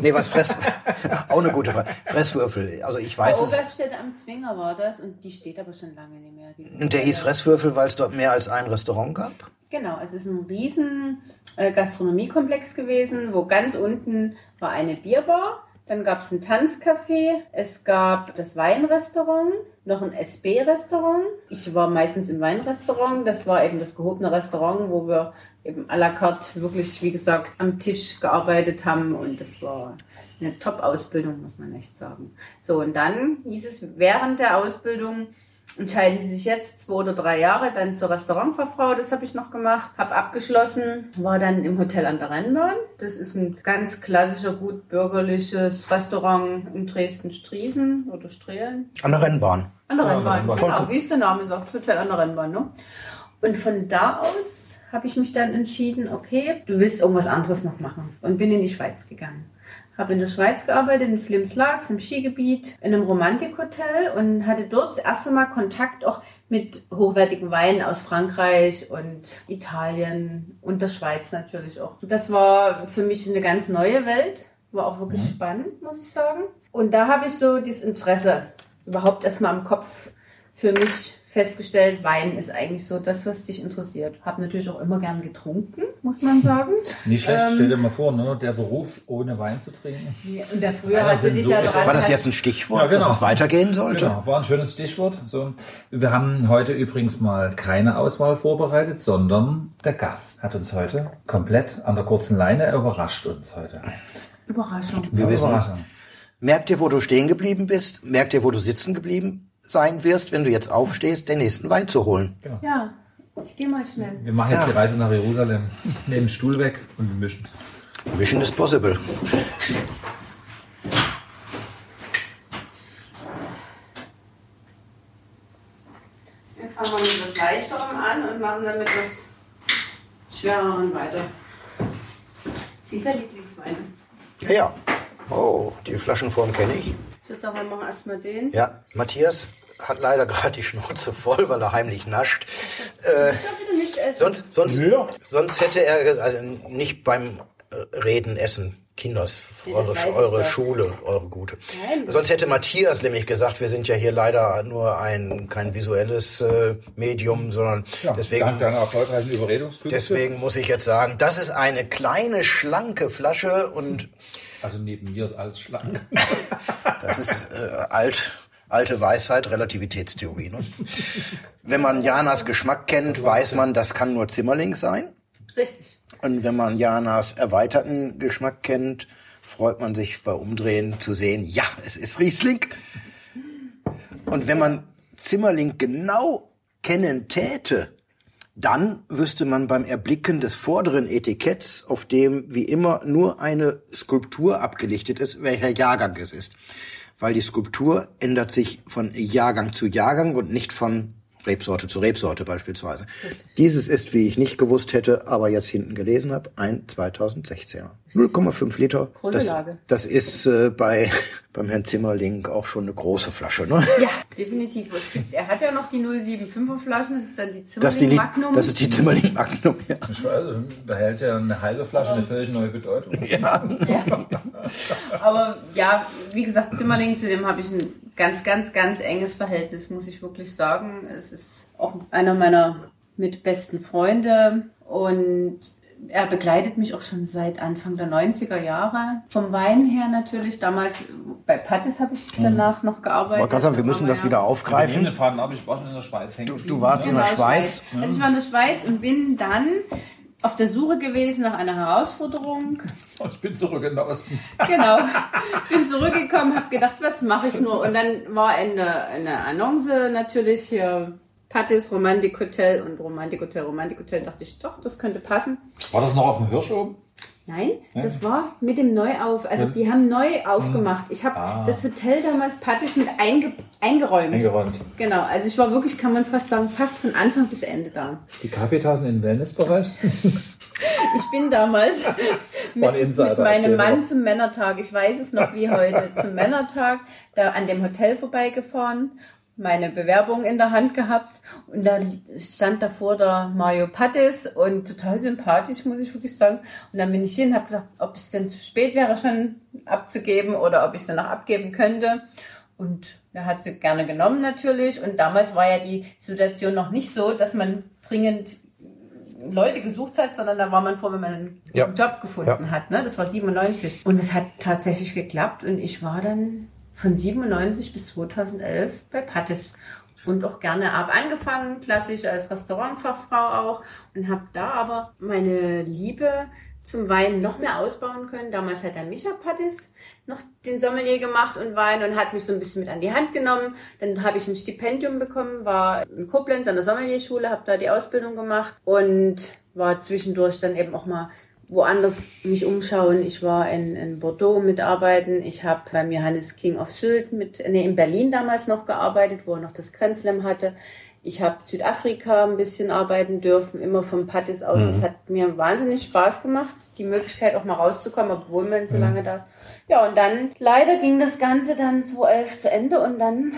Speaker 2: Nee, was Fress. auch eine gute Frage. Fresswürfel. Also ich weiß es.
Speaker 3: Oberststätte am Zwinger war das und die steht aber schon lange nicht mehr.
Speaker 2: Und der hieß Fresswürfel, weil es dort mehr als ein Restaurant gab?
Speaker 3: Genau, es ist ein riesen äh, Gastronomiekomplex gewesen, wo ganz unten war eine Bierbar, dann gab es ein Tanzcafé, es gab das Weinrestaurant, noch ein SB-Restaurant. Ich war meistens im Weinrestaurant, das war eben das gehobene Restaurant, wo wir eben à la carte wirklich, wie gesagt, am Tisch gearbeitet haben und das war eine Top-Ausbildung, muss man echt sagen. So, und dann hieß es während der Ausbildung, entscheiden Sie sich jetzt zwei oder drei Jahre dann zur Restaurantfachfrau. Das habe ich noch gemacht, habe abgeschlossen, war dann im Hotel an der Rennbahn. Das ist ein ganz klassischer, gut bürgerliches Restaurant in Dresden-Striesen oder Strehlen.
Speaker 2: An der Rennbahn.
Speaker 3: An der
Speaker 1: Ja,
Speaker 3: Rennbahn,
Speaker 1: an der
Speaker 3: genau,
Speaker 2: Rennbahn.
Speaker 3: wie es der Name sagt, Hotel an der Rennbahn. Ne? Und von da aus habe ich mich dann entschieden, okay, du willst irgendwas anderes noch machen. Und bin in die Schweiz gegangen. Habe in der Schweiz gearbeitet, in Flims-Lax, im Skigebiet, in einem Romantikhotel und hatte dort das erste Mal Kontakt auch mit hochwertigen Weinen aus Frankreich und Italien und der Schweiz natürlich auch. Das war für mich eine ganz neue Welt, war auch wirklich spannend, muss ich sagen. Und da habe ich so das Interesse überhaupt erstmal im Kopf für mich festgestellt, Wein ist eigentlich so das, was dich interessiert. Habe natürlich auch immer gern getrunken, muss man sagen.
Speaker 1: Nicht schlecht,
Speaker 3: Ähm,
Speaker 1: stell dir mal vor, ne? der Beruf ohne Wein zu trinken.
Speaker 3: Und der früher hast du dich
Speaker 1: so-
Speaker 3: ja
Speaker 1: ist-
Speaker 2: War das jetzt ein Stichwort,
Speaker 1: Ja, genau.
Speaker 2: dass es weitergehen sollte?
Speaker 1: Genau, war ein schönes Stichwort. So, wir haben heute übrigens mal keine Auswahl vorbereitet, sondern der Gast hat uns heute komplett an der kurzen Leine er überrascht uns heute.
Speaker 3: Überraschung.
Speaker 2: Wir wissen,
Speaker 1: Überraschung.
Speaker 2: merkt ihr, wo du stehen geblieben bist? Merkt ihr, wo du sitzen geblieben sein wirst, wenn du jetzt aufstehst, den nächsten Wein zu holen?
Speaker 3: Ja, ich gehe mal schnell.
Speaker 1: Wir machen jetzt
Speaker 2: Ja.
Speaker 1: die Reise nach Jerusalem, nehmen den Stuhl weg und wir mischen.
Speaker 2: Mission is possible.
Speaker 3: Wir fangen mal mit etwas Leichterem an und machen dann mit etwas Schwereren weiter. Sie ist ja Lieblingsweine.
Speaker 2: Ja, ja. Oh, die Flaschenform kenne ich.
Speaker 3: Ich würde sagen, wir machen erstmal den.
Speaker 2: Ja, Matthias hat leider gerade die Schnauze voll, weil er heimlich nascht. Äh, sonst, sonst,
Speaker 1: Ja.
Speaker 2: sonst hätte er also nicht beim Reden essen Kinders, eure, eure. Schule, eure gute.
Speaker 3: Nein.
Speaker 2: Sonst hätte Matthias nämlich gesagt, wir sind ja hier leider nur ein kein visuelles äh, Medium, sondern
Speaker 1: Ja,
Speaker 2: deswegen deswegen muss ich jetzt sagen, das ist eine kleine schlanke Flasche und
Speaker 1: Also neben mir ist alles schlank.
Speaker 2: das ist äh, alt alte Weisheit, Relativitätstheorie. Ne? Wenn man Janas Geschmack kennt, weiß man, das kann nur Zimmerling sein.
Speaker 3: Richtig.
Speaker 2: Und wenn man Janas erweiterten Geschmack kennt, freut man sich bei Umdrehen zu sehen, ja, es ist Riesling. Und wenn man Zimmerling genau kennen täte, dann wüsste man beim Erblicken des vorderen Etiketts, auf dem wie immer nur eine Skulptur abgelichtet ist, welcher Jahrgang es ist. Weil die Skulptur ändert sich von Jahrgang zu Jahrgang und nicht von Rebsorte zu Rebsorte beispielsweise. Dieses ist, wie ich nicht gewusst hätte, aber jetzt hinten gelesen habe, ein 2016er. 0,5 Liter.
Speaker 3: Große
Speaker 2: das,
Speaker 3: Lage.
Speaker 2: Das ist äh, bei beim Herrn Zimmerling auch schon eine große Flasche. Ne?
Speaker 3: Ja, definitiv. Gibt, er hat ja noch die 075er Flaschen, das ist dann die
Speaker 2: Das, ist die,
Speaker 3: Zimmerling
Speaker 2: Li-
Speaker 3: Magnum.
Speaker 2: das ist die Zimmerling Magnum. Ja.
Speaker 1: Ich weiß, da hält ja eine halbe Flasche eine völlig neue Bedeutung.
Speaker 3: Ja. Aber ja, wie gesagt, Zimmerling, zu dem habe ich ein ganz, ganz, ganz enges Verhältnis, muss ich wirklich sagen. Es ist auch einer meiner mit besten Freunde und er begleitet mich auch schon seit Anfang der 90er Jahre. Vom Wein her natürlich. Damals bei Pattis habe ich danach noch gearbeitet.
Speaker 2: Ich wollte sagen, wir müssen das
Speaker 3: ja.
Speaker 2: wieder aufgreifen.
Speaker 1: ich war schon in der Schweiz hängen.
Speaker 2: Du, du warst in der
Speaker 3: Genau,
Speaker 2: Schweiz.
Speaker 3: Also ich war in der Schweiz und bin dann auf der Suche gewesen nach einer Herausforderung.
Speaker 1: Ich bin zurück in den Osten.
Speaker 3: Genau. Bin zurückgekommen, habe gedacht, was mache ich nur? Und dann war eine, eine Annonce natürlich hier. Pattis, Romantik Hotel und Romantik Hotel, Romantik Hotel. Dachte ich, doch, das könnte passen.
Speaker 1: War das noch auf dem Hirsch oben?
Speaker 3: Nein, das war mit dem Neuauf. Also die haben neu aufgemacht. Ich habe
Speaker 1: Ah.
Speaker 3: das Hotel damals Pattis mit einge eingeräumt.
Speaker 1: Eingeräumt.
Speaker 3: Genau, also ich war wirklich, kann man fast sagen, fast von Anfang bis Ende da.
Speaker 1: Die Kaffeetassen im Wellnessbereich?
Speaker 3: Ich bin damals mit, mit meinem Mann zum Männertag, ich weiß es noch wie heute, zum Männertag, da an dem Hotel vorbeigefahren, meine Bewerbung in der Hand gehabt und da stand davor der Mario Pattis und total sympathisch, muss ich wirklich sagen. Und dann bin ich hin und habe gesagt, ob es denn zu spät wäre, schon abzugeben oder ob ich sie noch abgeben könnte. Und er hat sie gerne genommen natürlich. Und damals war ja die Situation noch nicht so, dass man dringend Leute gesucht hat, sondern da war man froh, wenn man einen
Speaker 2: Ja.
Speaker 3: Job gefunden
Speaker 2: Ja.
Speaker 3: hat. Ne? Das war 97. Und es hat tatsächlich geklappt und ich war dann von 97 bis 2011 bei Pattis. Und auch gerne ab angefangen, klassisch als Restaurantfachfrau auch. Und habe da aber meine Liebe zum Wein noch mehr ausbauen können. Damals hat der Micha Pattis noch den Sommelier gemacht und Wein und hat mich so ein bisschen mit an die Hand genommen. Dann habe ich ein Stipendium bekommen, war in Koblenz an der Sommelierschule, habe da die Ausbildung gemacht und war zwischendurch dann eben auch mal woanders mich umschauen. Ich war in, in Bordeaux mitarbeiten. Ich habe beim Johannes King of Sylt mit, nee, in Berlin damals noch gearbeitet, wo er noch das Grenzlem hatte. Ich habe Südafrika ein bisschen arbeiten dürfen, immer vom Pattis aus. Es hat mir wahnsinnig Spaß gemacht, die Möglichkeit auch mal rauszukommen, obwohl man so lange da ist. Ja, und dann leider ging das Ganze dann 2011 zu Ende und dann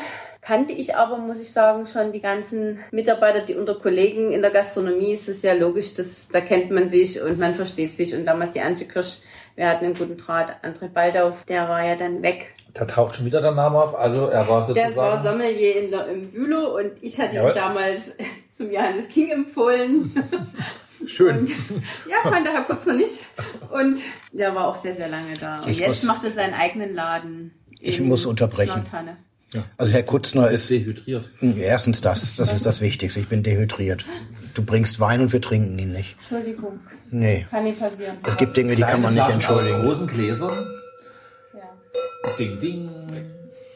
Speaker 3: kannte ich aber, muss ich sagen, schon die ganzen Mitarbeiter, die unter Kollegen in der Gastronomie ist es ja logisch, dass, da kennt man sich und man versteht sich. Und damals die Antje Kirsch, wir hatten einen guten Draht, André Baldauf, der war ja dann weg.
Speaker 1: Da taucht schon wieder der Name auf. Also er war
Speaker 3: Der war
Speaker 1: sozusagen...
Speaker 3: Sommelier in der, im Bülow und ich hatte
Speaker 1: Jawohl.
Speaker 3: ihn damals zum Johannes King empfohlen.
Speaker 1: Schön.
Speaker 3: Und, ja, fand der Herr Kutzner nicht. Und der war auch sehr, sehr lange da. Und
Speaker 2: Ich
Speaker 3: jetzt
Speaker 2: muss-
Speaker 3: macht er seinen eigenen Laden.
Speaker 2: Ich muss unterbrechen.
Speaker 3: Schnorrtanne.
Speaker 2: Also Herr Kutzner ist
Speaker 1: Dehydriert.
Speaker 2: erstens das, das ist das Wichtigste. Ich bin dehydriert. Du bringst Wein und wir trinken ihn nicht.
Speaker 3: Entschuldigung,
Speaker 2: Nee.
Speaker 3: kann nicht passieren.
Speaker 2: Es gibt Dinge, die kann man nicht
Speaker 1: Kleine Flaschen aus
Speaker 2: entschuldigen.
Speaker 1: großen Gläsern.
Speaker 3: Ja.
Speaker 1: Ding, ding.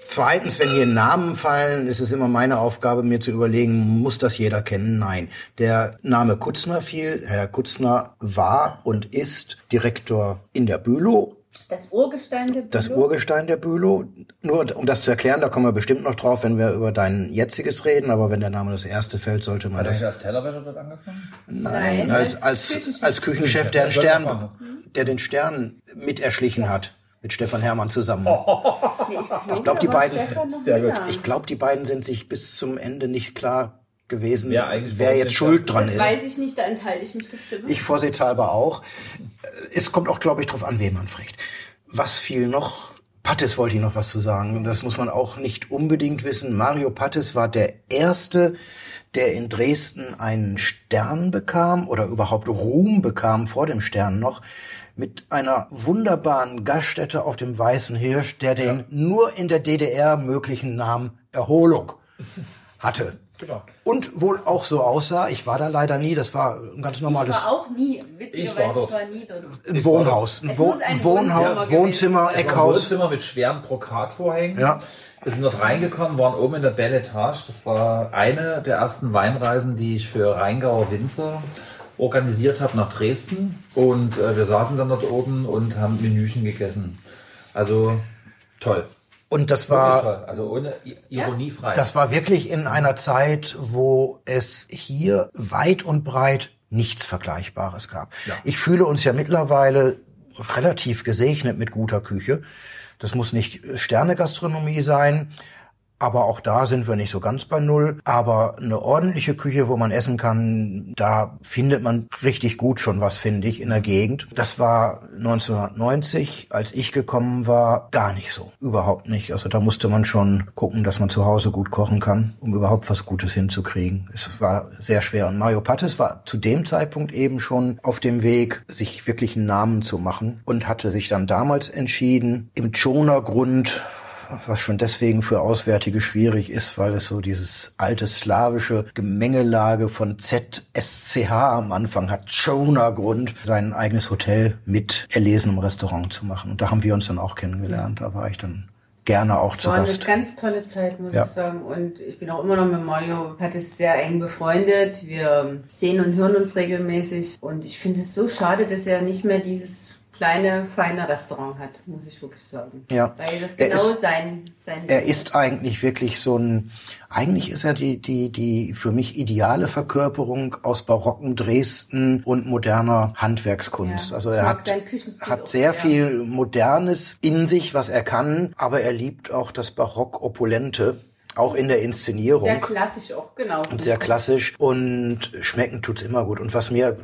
Speaker 2: Zweitens, wenn hier Namen fallen, ist es immer meine Aufgabe, mir zu überlegen, muss das jeder kennen? Nein. Der Name Kutzner fiel. Herr Kutzner war und ist Direktor in der Bülow,
Speaker 3: Das Urgestein der
Speaker 2: das
Speaker 3: Bülow.
Speaker 2: Urgestein der Bülow. Nur um das zu erklären, da kommen wir bestimmt noch drauf, wenn wir über dein jetziges reden, aber wenn der Name das erste fällt, sollte man
Speaker 1: Hat er
Speaker 2: das.
Speaker 1: als Tellerwäscher dort angefangen?
Speaker 2: Nein,
Speaker 3: Nein,
Speaker 2: als,
Speaker 3: als
Speaker 2: als,
Speaker 3: Küchenchef.
Speaker 2: als Küchenchef, der,
Speaker 1: wollte
Speaker 2: Stern, der den Stern mit erschlichen hat. Mit Stefan Hermann zusammen.
Speaker 3: Nee, ich glaube,
Speaker 2: glaub, die beiden-. Ich glaube, die beiden sind sich bis zum Ende nicht klar gewesen,
Speaker 1: Wer
Speaker 2: wer jetzt schuld dran
Speaker 3: Das
Speaker 2: ist.
Speaker 3: weiß ich nicht, da enthalte ich mich der Stimme.
Speaker 2: Ich vorsichtshalber auch. es kommt auch, glaube ich, drauf an, wen man fragt. Was fiel noch? Pattes wollte ich noch was zu sagen. Das muss man auch nicht unbedingt wissen. Mario Pattes war der erste, der in Dresden einen Stern bekam oder überhaupt Ruhm bekam vor dem Stern noch mit einer wunderbaren Gaststätte auf dem Weißen Hirsch, der den nur in der DDR möglichen Namen Erholung hatte.
Speaker 1: Genau.
Speaker 2: Und wohl auch so aussah. Ich war da leider nie. Das war ein ganz normales
Speaker 3: Ich war auch nie, witzigerweise, ich war nie dort.
Speaker 2: ein Wohnhaus. Ein, Wo
Speaker 3: ein
Speaker 2: Wohnhaus,
Speaker 3: Wohnzimmer sein.
Speaker 1: Ein
Speaker 2: Eckhaus.
Speaker 1: Wohnzimmer mit schweren Brokatvorhängen.
Speaker 2: Ja.
Speaker 1: Wir sind dort reingekommen, waren oben in der Belle Etage. Das war eine der ersten Weinreisen, die ich für Rheingauer Winzer organisiert habe nach Dresden. Und äh, wir saßen dann dort oben und haben Menüchen gegessen. Also toll.
Speaker 2: Und das war.
Speaker 1: Also ohne ironiefrei.
Speaker 2: das war wirklich in einer Zeit, wo es hier weit und breit nichts Vergleichbares gab.
Speaker 1: Ja.
Speaker 2: Ich fühle uns ja mittlerweile relativ gesegnet mit guter Küche. Das muss nicht Sternegastronomie sein. Aber auch da sind wir nicht so ganz bei Null. Aber eine ordentliche Küche, wo man essen kann, da findet man richtig gut schon was, finde ich, in der Gegend. Das war 1990, als ich gekommen war, gar nicht so. Überhaupt nicht. Also da musste man schon gucken, dass man zu Hause gut kochen kann, um überhaupt was Gutes hinzukriegen. Es war sehr schwer. Und Mario Pattes war zu dem Zeitpunkt eben schon auf dem Weg, sich wirklich einen Namen zu machen und hatte sich dann damals entschieden, im Choner-Grund was schon deswegen für Auswärtige schwierig ist, weil es so dieses alte slawische Gemengelage von ZSCH am Anfang hat, Schoner-Grund, sein eigenes Hotel mit erlesenem Restaurant zu machen. Und da haben wir uns dann auch kennengelernt. Da war ich dann gerne auch zu
Speaker 3: war eine
Speaker 2: Gast.
Speaker 3: ganz tolle Zeit, muss
Speaker 2: Ja.
Speaker 3: ich sagen. Und ich bin auch immer noch mit Mario Pattes sehr eng befreundet. Wir sehen und hören uns regelmäßig. Und ich finde es so schade, dass er nicht mehr dieses kleine, feine Restaurant hat, muss ich wirklich sagen.
Speaker 2: Ja.
Speaker 3: Weil das
Speaker 2: Er
Speaker 3: genau
Speaker 2: ist-
Speaker 3: sein, sein
Speaker 2: Er ist eigentlich wirklich so ein, eigentlich ist er die, die, die für mich ideale Verkörperung aus barocken Dresden und moderner Handwerkskunst.
Speaker 3: Ja.
Speaker 2: Also er hat, hat
Speaker 3: auch
Speaker 2: sehr
Speaker 3: sehr.
Speaker 2: viel Modernes in sich, was er kann, aber er liebt auch das Barock-Opulente, auch in der Inszenierung.
Speaker 3: sehr klassisch auch, genau.
Speaker 2: Und sehr klassisch und schmecken tut's immer gut. Und was mir,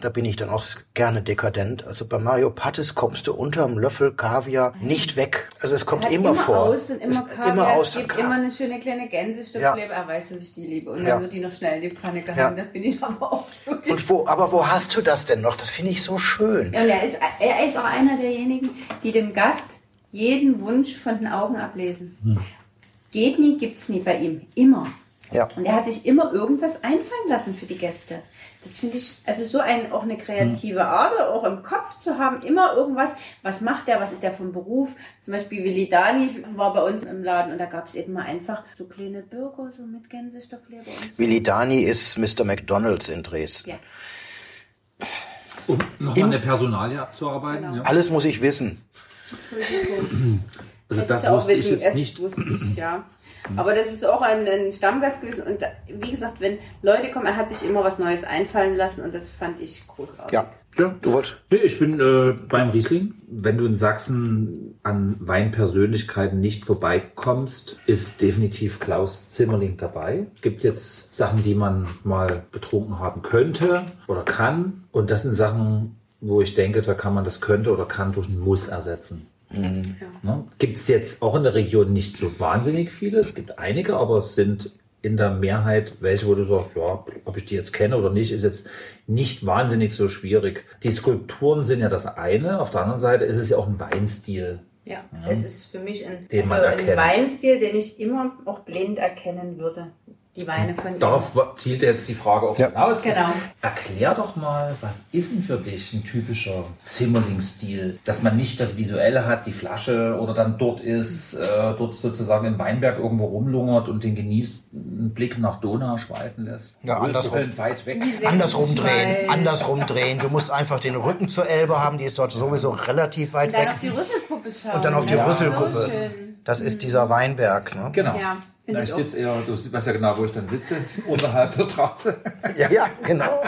Speaker 2: da bin ich dann auch gerne dekadent. Also bei Mario Pattes kommst du unterm Löffel Kaviar nicht weg. Also es kommt
Speaker 3: Er hat
Speaker 2: immer, vor.
Speaker 3: Außen, immer
Speaker 2: Es-
Speaker 3: Kaviar,
Speaker 2: immer
Speaker 3: es
Speaker 2: außen
Speaker 3: gibt immer eine schöne kleine Gänsestoffleber. Er weiß, dass ich die liebe. Und
Speaker 2: Ja.
Speaker 3: dann wird die noch schnell in die Pfanne gehangen.
Speaker 2: Ja.
Speaker 3: Da bin ich aber auch wirklich
Speaker 2: Und wo, aber wo hast du das denn noch? Das finde ich so schön.
Speaker 3: Ja, und er ist, er ist auch einer derjenigen, die dem Gast jeden Wunsch von den Augen ablesen. Geht nie, gibt's nie bei ihm. Immer.
Speaker 2: Ja.
Speaker 3: Und er hat sich immer irgendwas einfallen lassen für die Gäste. Das finde ich, also so ein, auch eine kreative Art, auch im Kopf zu haben, immer irgendwas, was macht der, was ist der vom Beruf. Zum Beispiel Willi Dani war bei uns im Laden und da gab es eben mal einfach so kleine Burger, so mit Gänsestoffleber und so.
Speaker 2: Willi Dani ist Mr. McDonalds in Dresden.
Speaker 3: Ja.
Speaker 1: um nochmal eine Personalie abzuarbeiten.
Speaker 3: Genau.
Speaker 1: Ja.
Speaker 2: Alles muss ich wissen.
Speaker 1: Also das
Speaker 3: ich auch
Speaker 1: wusste ich jetzt
Speaker 3: es
Speaker 1: nicht.
Speaker 3: Wusste ich, ja. Aber das ist auch ein, ein Stammgast gewesen. Und da, wie gesagt, wenn Leute kommen, er hat sich immer was Neues einfallen lassen und das fand ich großartig.
Speaker 2: Ja.
Speaker 1: Ja.
Speaker 2: Du wolltest?
Speaker 1: Nee, ich bin äh, beim Riesling. Wenn du in Sachsen an Weinpersönlichkeiten nicht vorbeikommst, ist definitiv Klaus Zimmerling dabei. Gibt jetzt Sachen, die man mal getrunken haben könnte oder kann. Und das sind Sachen, wo ich denke, da kann man das könnte oder kann durch ein Muss ersetzen. Ne? Gibt es jetzt auch in der Region nicht so wahnsinnig viele. Es gibt einige, aber es sind in der Mehrheit welche, wo du sagst, ja, ob ich die jetzt kenne oder nicht, ist jetzt nicht wahnsinnig so schwierig. Die Skulpturen sind ja das eine. Auf der anderen Seite ist es ja auch ein Weinstil.
Speaker 3: Ja, es ist für mich ein, also ein. Weinstil, den ich immer auch blind erkennen würde. Die Weine von ihm.
Speaker 1: Darauf zielt jetzt die Frage auch
Speaker 2: Ja.
Speaker 1: hinaus.
Speaker 3: Genau.
Speaker 1: Erklär doch mal, was ist denn für dich ein typischer Zimmerling-Stil? Dass man nicht das Visuelle hat, die Flasche oder dann dort ist, äh, dort sozusagen im Weinberg irgendwo rumlungert und den genießt, einen Blick nach Donau schweifen lässt.
Speaker 2: Ja, andersrum.
Speaker 1: Weit weg.
Speaker 2: Andersrum drehen, andersrum drehen. Du musst einfach den Rücken zur Elbe haben, die ist dort sowieso relativ weit
Speaker 3: Und dann
Speaker 2: weg.
Speaker 3: auf die Rüsselkuppe schauen.
Speaker 2: Und dann auf die
Speaker 3: Das ist so
Speaker 2: Das ist dieser Weinberg. Ne?
Speaker 1: Genau.
Speaker 3: Ja,
Speaker 1: Na,
Speaker 3: ich
Speaker 1: sitze eher, du weißt ja genau, wo ich dann sitze, unterhalb der Straße.
Speaker 2: Ja, ja, genau.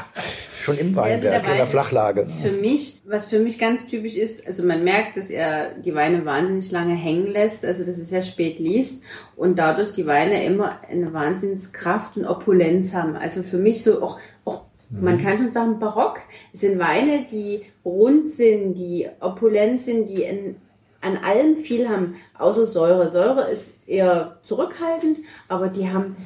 Speaker 2: Schon im
Speaker 3: Ja, also der
Speaker 2: Weinberg, in der
Speaker 3: Wein
Speaker 2: Flachlage.
Speaker 3: Für mich, was für mich ganz typisch ist, also man merkt, dass er die Weine wahnsinnig lange hängen lässt, also dass er sehr spät liest und dadurch die Weine immer eine Wahnsinnskraft und Opulenz haben. Also für mich so auch, auch Man kann schon sagen barock. Es sind Weine, die rund sind, die opulent sind, die in, an allem viel haben, außer Säure. Säure ist eher zurückhaltend, aber die haben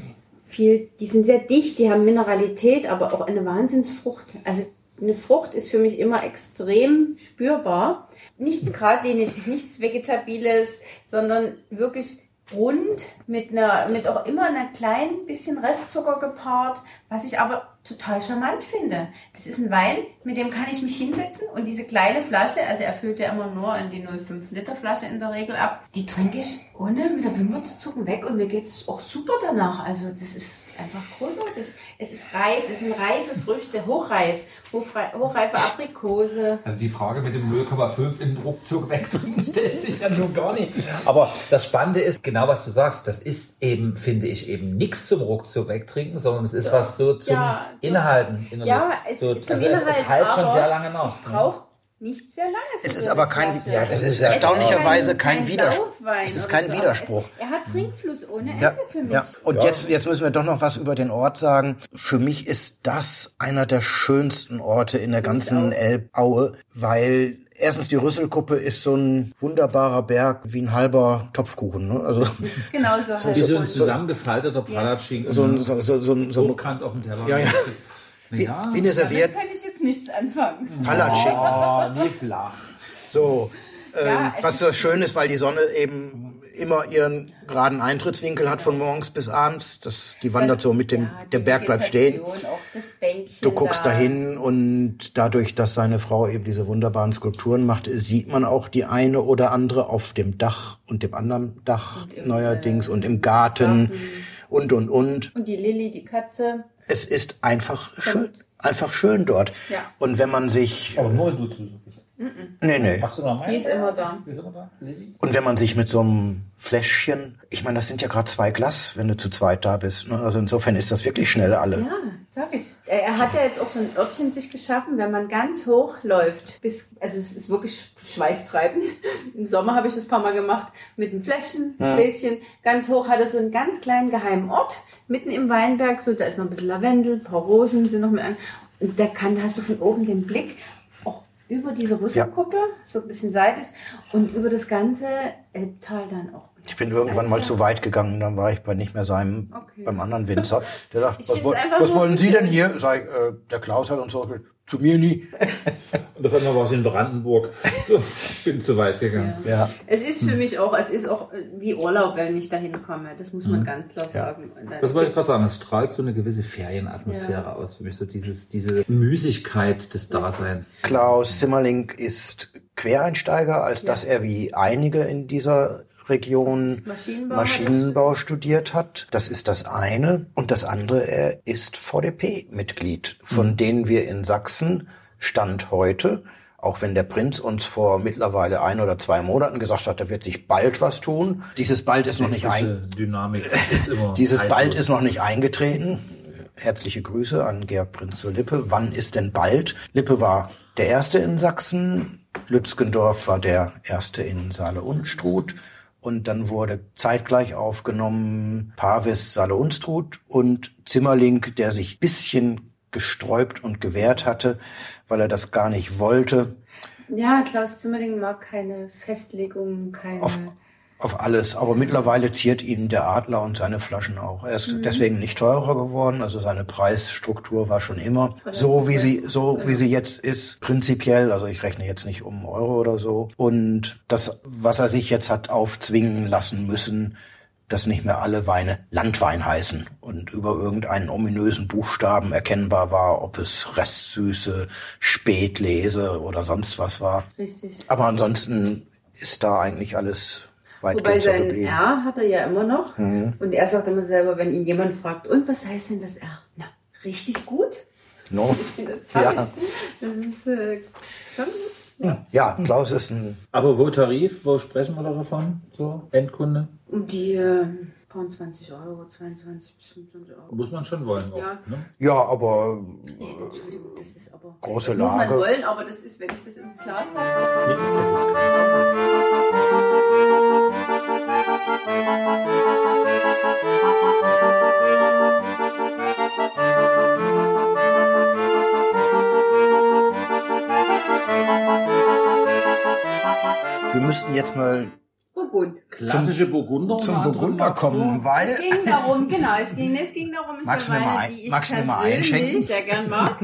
Speaker 3: viel, die sind sehr dicht, die haben Mineralität, aber auch eine Wahnsinnsfrucht. Also eine Frucht ist für mich immer extrem spürbar. Nichts geradliniges, nichts Vegetabiles, sondern wirklich rund mit einer, mit auch immer einer kleinen bisschen Restzucker gepaart, was ich aber total charmant finde. Das ist ein Wein, mit dem kann ich mich hinsetzen und diese kleine Flasche, also er füllt ja immer nur in die 0,5 Liter Flasche in der Regel ab, die trinke ich ohne mit der Wimper zu zucken weg und mir geht's auch super danach. Also das ist einfach großartig. Es reif, es sind reife Früchte, hochreif, hochreif hochreife Aprikose.
Speaker 1: Also die Frage mit dem 0,5 in den Ruckzuck wegtrinken stellt sich ja nun gar nicht. Aber das Spannende ist, genau was du sagst, das ist eben, finde ich, eben nichts zum Ruckzuck wegtrinken, sondern es ist was so zum
Speaker 3: Ja,
Speaker 1: Inhalten.
Speaker 3: Ja, es,
Speaker 1: so,
Speaker 3: zum
Speaker 1: also
Speaker 3: Inhalt,
Speaker 1: es halt schon sehr lange nach.
Speaker 3: Ich brauche nicht sehr lange.
Speaker 2: Es
Speaker 3: so
Speaker 2: ist aber kein,
Speaker 3: Flasche.
Speaker 1: Ja,
Speaker 2: es ist
Speaker 1: ja
Speaker 2: erstaunlicherweise
Speaker 3: kein-
Speaker 2: kein,
Speaker 3: kein
Speaker 2: Widerspruch. Es ist kein
Speaker 3: so.
Speaker 2: Widerspruch.
Speaker 3: Es, er hat Trinkfluss ohne Ende
Speaker 2: Ja,
Speaker 3: für mich.
Speaker 2: ja. Und Jetzt, jetzt müssen wir doch noch was über den Ort sagen. Für mich ist das einer der schönsten Orte in der ganzen. Elbaue, weil erstens die Rüsselkuppe ist so ein wunderbarer Berg wie ein halber Topfkuchen. Ne? Also
Speaker 3: Genau so.
Speaker 1: Wie so ein zusammengefalteter Palatschinken.
Speaker 2: so ein, so, so, so, ein- so ein
Speaker 1: Hochkant auf dem Teller.
Speaker 2: Ja, ja. wie,
Speaker 1: Ja.
Speaker 2: wie eine
Speaker 3: Damit
Speaker 2: Serviette,
Speaker 3: kann ich jetzt nichts anfangen.
Speaker 2: Palatschinken.
Speaker 1: Oh, nie flach.
Speaker 2: So, ähm,
Speaker 3: Ja,
Speaker 2: was so schön ist, weil die Sonne eben immer ihren geraden Eintrittswinkel hat von morgens bis abends. Das, die wandert so mit dem,
Speaker 3: Ja,
Speaker 2: der Berg bleibt stehen. Du guckst
Speaker 3: da.
Speaker 2: dahin und dadurch, dass seine Frau eben diese wunderbaren Skulpturen macht, sieht man auch die eine oder andere auf dem Dach und dem anderen Dach
Speaker 3: Und
Speaker 2: neuerdings
Speaker 3: äh,
Speaker 2: und im Garten
Speaker 3: Garten.
Speaker 2: und und und.
Speaker 3: Und die Lilly, die Katze.
Speaker 2: Es ist einfach schön, einfach schön dort.
Speaker 3: Ja.
Speaker 2: Und wenn man sich,
Speaker 1: Aber nur du zu
Speaker 2: nee, nee.
Speaker 1: Machst du noch mal?
Speaker 3: Die ist immer da.
Speaker 1: Die ist immer da?
Speaker 2: Und wenn man sich mit so einem Fläschchen, ich meine, das sind ja gerade zwei Glas, wenn du zu zweit da bist. Ne? Also insofern ist das wirklich schnell alle.
Speaker 3: Ja, sag ich. Er hat ja jetzt auch so ein Örtchen sich geschaffen, wenn man ganz hoch läuft, bis, also es ist wirklich schweißtreibend. Im Sommer habe ich das ein paar Mal gemacht, mit einem Fläschchen, Gläschen. Ganz hoch hat er so einen ganz kleinen geheimen Ort, mitten im Weinberg, so, da ist noch ein bisschen Lavendel, ein paar Rosen sind noch mit an. Und da kann, da hast du von oben den Blick über diese Rüsselkuppe, so ein bisschen seitlich, und über das ganze Elbtal dann auch.
Speaker 2: Ich bin irgendwann mal zu weit gegangen, dann war ich bei nicht mehr seinem,
Speaker 3: Okay.
Speaker 2: beim anderen Winzer. Der sagt, was,
Speaker 3: einfach
Speaker 2: was wollen Sie denn hier? Sag ich, äh, der Klaus hat uns so gesagt, zu mir nie.
Speaker 1: Und auf einmal war es in Brandenburg. So, ich bin zu weit gegangen.
Speaker 2: Ja.
Speaker 3: Es ist für mich auch, es ist auch wie Urlaub, wenn ich dahin komme. Das muss man ganz klar sagen. Und dann
Speaker 1: Das wollte ich gerade sagen, es strahlt so eine gewisse Ferienatmosphäre
Speaker 3: Ja.
Speaker 1: aus für mich, so dieses, diese Müßigkeit des Daseins.
Speaker 2: Klaus Zimmerling ist Quereinsteiger, als dass er wie einige in dieser Region
Speaker 3: Maschinenbau
Speaker 2: Maschinenbau studiert hat. Das ist das eine. Und das andere, er ist VDP-Mitglied, von denen wir in Sachsen Stand heute, auch wenn der Prinz uns vor mittlerweile ein oder zwei Monaten gesagt hat, da wird sich bald was tun. Dieses bald ist noch nicht ein,
Speaker 1: Diese Dynamik ist immer
Speaker 2: dieses bald ist noch nicht eingetreten. Herzliche Grüße an Georg Prinz zu Lippe. Wann ist denn bald? Lippe war der erste in Sachsen. Lützgendorf war der erste in Saale-Unstrut. Und dann wurde zeitgleich aufgenommen Pavis Saale-Unstrut und Zimmerling, der sich bisschen gesträubt und gewehrt hatte, weil er das gar nicht wollte.
Speaker 3: Ja, Klaus Zimmerling mag keine Festlegung, keine.
Speaker 2: Auf, auf alles. Aber mittlerweile ziert ihn der Adler und seine Flaschen auch. Er ist
Speaker 3: Mhm.
Speaker 2: deswegen nicht teurer geworden. Also seine Preisstruktur war schon immer so, wie sie, so wie sie jetzt ist, prinzipiell. Also ich rechne jetzt nicht um Euro oder so. Und das, was er sich jetzt hat aufzwingen lassen müssen, dass nicht mehr alle Weine Landwein heißen und über irgendeinen ominösen Buchstaben erkennbar war, ob es Restsüße, Spätlese oder sonst was war.
Speaker 3: Richtig.
Speaker 2: Aber ansonsten ist da eigentlich alles
Speaker 3: Wobei sein
Speaker 2: geblieben.
Speaker 3: R hat er ja immer noch.
Speaker 2: Mhm.
Speaker 3: Und er sagt immer selber, wenn ihn jemand fragt, und was heißt denn das R? Na, richtig gut?
Speaker 2: No?
Speaker 3: Ich finde das
Speaker 2: Ja.
Speaker 3: Das ist äh, schon.
Speaker 2: Ja, Klaus ist ein,
Speaker 1: Aber wo Tarif, wo sprechen wir da davon? So, Endkunde?
Speaker 3: Um die äh, paar 20 Euro, 22 bis 25 Euro.
Speaker 1: Muss man schon wollen. Auch,
Speaker 3: Ja.
Speaker 1: Ne?
Speaker 2: ja, aber
Speaker 3: Nee, Entschuldigung, das ist aber.
Speaker 2: Große
Speaker 3: das muss man
Speaker 2: Lage.
Speaker 3: wollen, aber das ist, wenn ich das im Glas habe.
Speaker 2: Müssten jetzt mal
Speaker 3: Burgund.
Speaker 1: Klassische Burgunder.
Speaker 2: zum Burgunder kommen, weil
Speaker 3: Es ging darum, genau, es ging, es ging darum, ich
Speaker 2: Magst
Speaker 3: meine,
Speaker 2: mal ein-
Speaker 3: die ich
Speaker 2: magst du mir mal einschenken?
Speaker 3: sehr gern mag.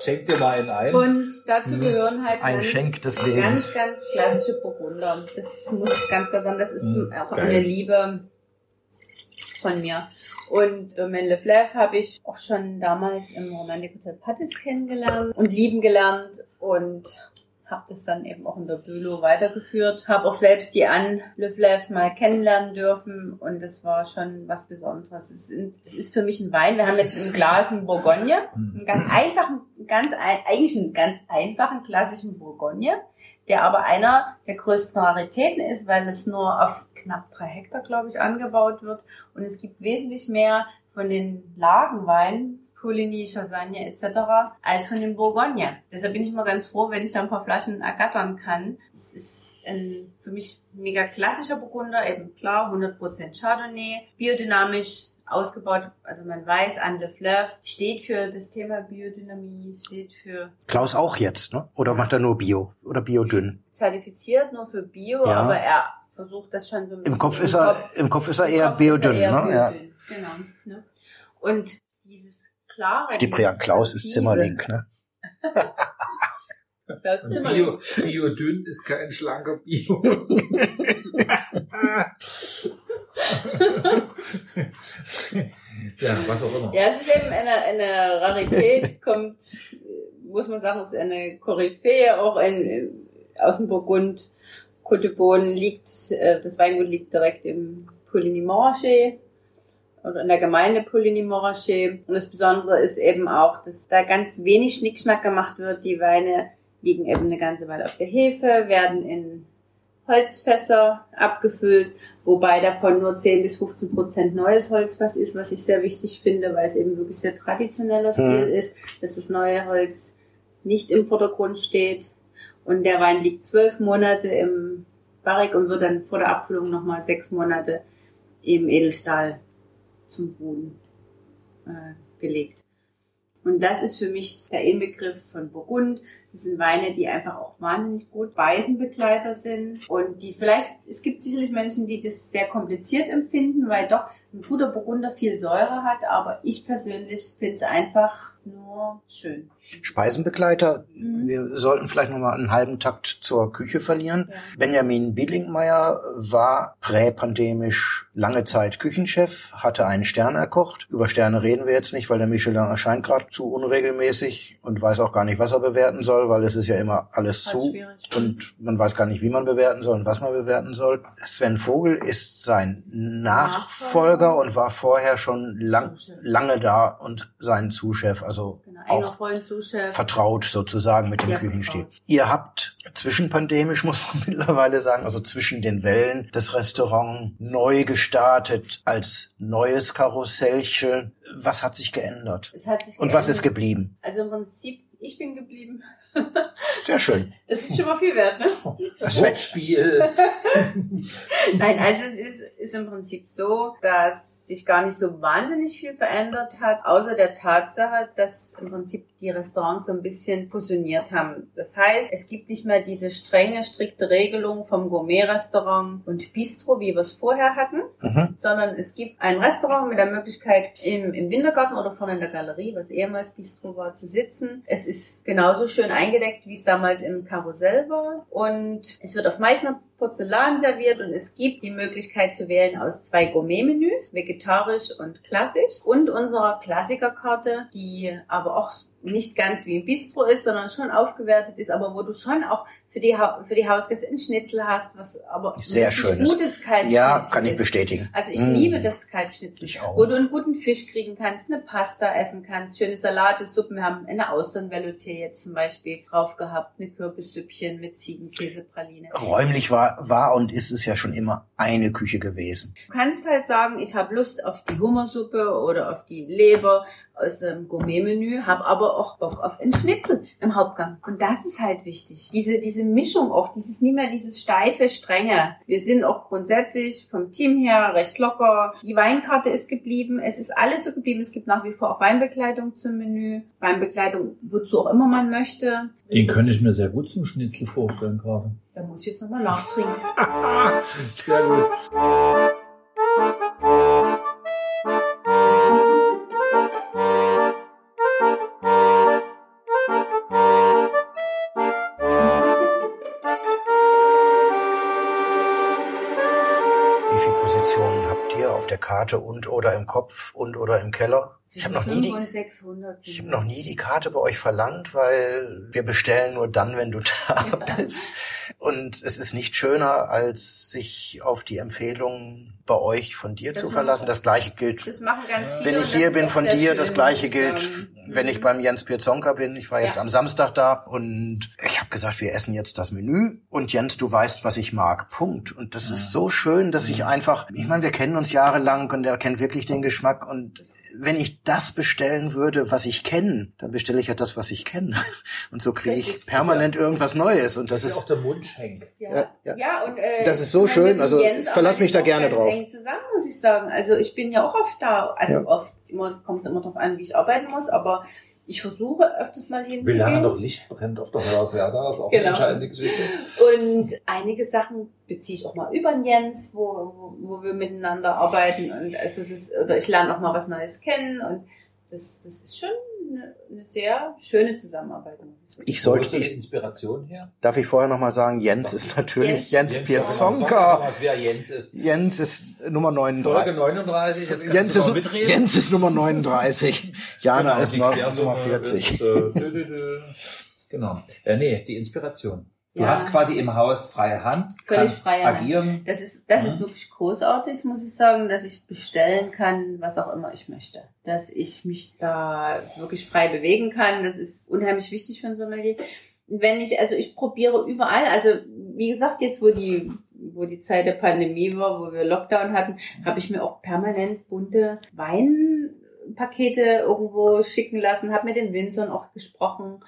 Speaker 1: Schenk dir mal einen ein.
Speaker 3: Und dazu gehören halt
Speaker 2: Ein
Speaker 3: ganz,
Speaker 2: Schenk des
Speaker 3: ganz,
Speaker 2: Lebens.
Speaker 3: ganz klassische Burgunder. Das muss ich ganz klar sagen, das ist
Speaker 1: Mm,
Speaker 3: auch
Speaker 1: geil.
Speaker 3: eine Liebe von mir. Und Domaine Le Fleuve habe ich auch schon damals im Romantic Hotel Pattis kennengelernt und lieben gelernt und habe das dann eben auch in der Bülow weitergeführt. Habe auch selbst die Anne Le Fleuve mal kennenlernen dürfen und das war schon was Besonderes. Es, sind, es ist für mich ein Wein. Wir haben jetzt im Glas einen Bourgogne, einen ganz einfachen, ganz ein, eigentlich einen ganz einfachen klassischen Bourgogne, der aber einer der größten Raritäten ist, weil es nur auf knapp drei Hektar, glaube ich, angebaut wird und es gibt wesentlich mehr von den Lagenweinen Coligny, Chassagne etc. als von dem Bourgogne. Deshalb bin ich immer ganz froh, wenn ich da ein paar Flaschen ergattern kann. Es ist ein für mich mega klassischer Burgunder, eben klar, 100% Chardonnay, biodynamisch ausgebaut, also man weiß, Anne de Fleuve steht für das Thema Biodynamie, steht für
Speaker 2: Klaus auch jetzt, ne? Oder macht er nur Bio oder Biodünn?
Speaker 3: zertifiziert nur für Bio,
Speaker 2: Ja.
Speaker 3: aber er versucht das schon so ein bisschen
Speaker 2: Im Kopf ist er,
Speaker 3: Kopf-
Speaker 2: im Kopf ist er eher
Speaker 3: Kopf ist er
Speaker 2: Biodünn,
Speaker 3: eher
Speaker 2: ne? Ja.
Speaker 3: Biodünn, Genau. Ne? Und klare.
Speaker 2: Stiprian Klaus ist Zimmerling, ne?
Speaker 3: Klaus Zimmerling.
Speaker 4: Bio, Bio dünn ist kein schlanker Bio.
Speaker 1: Ja, was auch immer.
Speaker 3: Ja, es ist eben eine, eine Rarität, kommt, muss man sagen, es ist eine Koryphäe, auch in, äh, aus dem Burgund. Beaune liegt, äh, das Weingut liegt direkt im Pouligny-Montrachet oder in der Gemeinde Pouligny-Montrachet. Und das Besondere ist eben auch, dass da ganz wenig Schnickschnack gemacht wird. Die Weine liegen eben eine ganze Weile auf der Hefe, werden in Holzfässer abgefüllt, wobei davon nur 10 bis 15 Prozent neues Holzfass ist, was ich sehr wichtig finde, weil es eben wirklich sehr traditioneller Stil ist, dass das neue Holz nicht im Vordergrund steht. Und der Wein liegt zwölf Monate im Barrik und wird dann vor der Abfüllung nochmal sechs Monate im Edelstahl zum Boden äh, gelegt. Und das ist für mich der Inbegriff von Burgund. Das sind Weine, die einfach auch wahnsinnig gut Weisenbegleiter sind und die vielleicht, es gibt sicherlich Menschen, die das sehr kompliziert empfinden, weil doch ein guter Burgunder viel Säure hat, aber ich persönlich finde es einfach nur schön.
Speaker 2: Speisenbegleiter.
Speaker 3: Mhm.
Speaker 2: Wir sollten vielleicht noch mal einen halben Takt zur Küche verlieren.
Speaker 3: Ja.
Speaker 2: Benjamin Bielingmeier war präpandemisch lange Zeit Küchenchef, hatte einen Stern erkocht. Über Sterne reden wir jetzt nicht, weil der Michelin erscheint gerade zu unregelmäßig und weiß auch gar nicht, was er bewerten soll, weil es ist ja immer alles zu
Speaker 3: schwierig.
Speaker 2: und man weiß gar nicht, wie man bewerten soll und was man bewerten soll. Sven Vogel ist sein Nachfolger und war vorher schon lang,
Speaker 3: Zuschef.
Speaker 2: lange da und sein Zuchef, also
Speaker 3: Genau,
Speaker 2: auch
Speaker 3: Zuschef.
Speaker 2: vertraut sozusagen mit dem Küchenstil.
Speaker 3: vertraut.
Speaker 2: Ihr habt zwischenpandemisch, muss man mittlerweile sagen, also zwischen den Wellen, das Restaurant neu gestartet als neues Karussellchen. Was hat sich geändert?
Speaker 3: Es hat sich
Speaker 2: Und was
Speaker 3: geändert.
Speaker 2: ist geblieben?
Speaker 3: Also im Prinzip, ich bin geblieben.
Speaker 2: Sehr schön.
Speaker 3: Das ist schon mal viel wert, ne?
Speaker 2: Das wird
Speaker 1: Wortspiel.
Speaker 3: Nein, also es ist, ist im Prinzip so, dass sich gar nicht so wahnsinnig viel verändert hat, außer der Tatsache, dass im Prinzip die Restaurants so ein bisschen fusioniert haben. Das heißt, es gibt nicht mehr diese strenge, strikte Regelung vom Gourmet-Restaurant und Bistro, wie wir es vorher hatten,
Speaker 2: mhm.
Speaker 3: sondern es gibt ein Restaurant mit der Möglichkeit, im, im Wintergarten oder vorne in der Galerie, was ehemals Bistro war, zu sitzen. Es ist genauso schön eingedeckt, wie es damals im Karussell war. Und es wird auf Meißner Porzellan serviert und es gibt die Möglichkeit zu wählen aus zwei Gourmet-Menüs, vegetarisch und klassisch, und unserer Klassikerkarte, die aber auch nicht ganz wie im Bistro ist, sondern schon aufgewertet ist, aber wo du schon auch für die, ha für die Hausgäste ein Schnitzel hast, was aber
Speaker 2: Sehr schönes.
Speaker 3: gutes Kalbschnitzel
Speaker 2: Ja, kann ich
Speaker 3: ist.
Speaker 2: bestätigen.
Speaker 3: Also ich
Speaker 2: Mm.
Speaker 3: liebe das Kalbschnitzel.
Speaker 2: Ich auch.
Speaker 3: Wo du einen guten Fisch kriegen kannst, eine Pasta essen kannst, schöne Salate, Suppen. Wir haben eine Austernvelouté jetzt zum Beispiel drauf gehabt, eine Kürbissüppchen mit Ziegenkäsepraline.
Speaker 2: Räumlich war, war und ist es ja schon immer eine Küche gewesen.
Speaker 3: Du kannst halt sagen, ich habe Lust auf die Hummersuppe oder auf die Leber aus dem Gourmet-Menü, habe aber auch Bock auf einen Schnitzel im Hauptgang. Und das ist halt wichtig. Diese, diese Mischung auch, dieses nicht mehr dieses steife, strenge. Wir sind auch grundsätzlich vom Team her recht locker. Die Weinkarte ist geblieben. Es ist alles so geblieben. Es gibt nach wie vor auch Weinbekleidung zum Menü. Weinbekleidung, wozu auch immer man möchte.
Speaker 1: Den könnte ich mir sehr gut zum Schnitzel vorstellen gerade.
Speaker 3: Da muss ich jetzt nochmal nachtrinken.
Speaker 1: Sehr gut.
Speaker 2: Karte und oder im Kopf und oder im Keller? Ich habe noch nie die,
Speaker 3: 500 und 600.
Speaker 2: ich habe noch nie die Karte bei euch verlangt, weil wir bestellen nur dann, wenn du da bist. Und es ist nicht schöner, als sich auf die Empfehlung bei euch von dir
Speaker 3: Das
Speaker 2: zu verlassen. Das gleiche gilt,
Speaker 3: Das machen ganz viele.
Speaker 2: wenn ich hier bin von dir.
Speaker 3: schön,
Speaker 2: Das gleiche gilt,
Speaker 3: sagen.
Speaker 2: wenn ich beim Jens Pirzonka bin. Ich war jetzt
Speaker 3: Ja.
Speaker 2: am Samstag da und ich habe gesagt, wir essen jetzt das Menü und Jens, du weißt, was ich mag. Punkt. Und das ist so schön, dass ich einfach, ich meine, wir kennen uns jahrelang und er kennt wirklich den Geschmack und wenn ich das bestellen würde, was ich kenne, dann bestelle ich ja das, was ich kenne. Und so kriege ich permanent irgendwas Neues. Und das
Speaker 1: Das ist auch der Mundschenk.
Speaker 3: Ja,
Speaker 2: Ja,
Speaker 3: ja. und äh,
Speaker 2: Das ist so schön, also verlass mich da gerne drauf.
Speaker 3: eng zusammen, muss ich sagen. Also ich bin ja auch oft da, also
Speaker 2: Ja.
Speaker 3: oft immer kommt immer drauf an, wie ich arbeiten muss, aber ich versuche öfters mal
Speaker 1: Wie
Speaker 3: hinzugehen.
Speaker 1: lange noch Licht brennt auf der Hörseite, das ist auch
Speaker 3: Genau.
Speaker 1: eine entscheidende Geschichte.
Speaker 3: Und einige Sachen beziehe ich auch mal über den Jens, wo, wo, wo wir miteinander arbeiten und also das oder ich lerne auch mal was Neues kennen und das, das ist schon eine, eine sehr schöne Zusammenarbeit. ich
Speaker 2: ich
Speaker 1: Wo
Speaker 2: sollte,
Speaker 1: ist die Inspiration her?
Speaker 2: darf ich vorher noch mal sagen, Jens ist natürlich Jens,
Speaker 1: Jens. Was wer Jens ist.
Speaker 2: Jens ist Nummer
Speaker 1: Folge
Speaker 2: 39.
Speaker 1: 39, jetzt kannst
Speaker 2: Jens
Speaker 1: du
Speaker 2: ist,
Speaker 1: mitreden.
Speaker 2: Jens ist Nummer 39. Jana
Speaker 1: Genau,
Speaker 2: ist noch, Nummer 40.
Speaker 1: Ist, äh, dü, dü, dü. Genau. Äh, nee, die Inspiration. Du
Speaker 3: Ja.
Speaker 1: hast quasi im Haus freie Hand,
Speaker 3: Völlig
Speaker 1: kannst
Speaker 3: freie Hand.
Speaker 1: agieren.
Speaker 3: Das ist, das
Speaker 1: Mhm.
Speaker 3: ist wirklich großartig, muss ich sagen, dass ich bestellen kann, was auch immer ich möchte. Dass ich mich da wirklich frei bewegen kann. Das ist unheimlich wichtig für ein Sommelier. Wenn ich, also ich probiere überall, also wie gesagt, jetzt wo die, wo die Zeit der Pandemie war, wo wir Lockdown hatten, habe ich mir auch permanent bunte Weinpakete irgendwo schicken lassen, habe mit den Winzern auch gesprochen.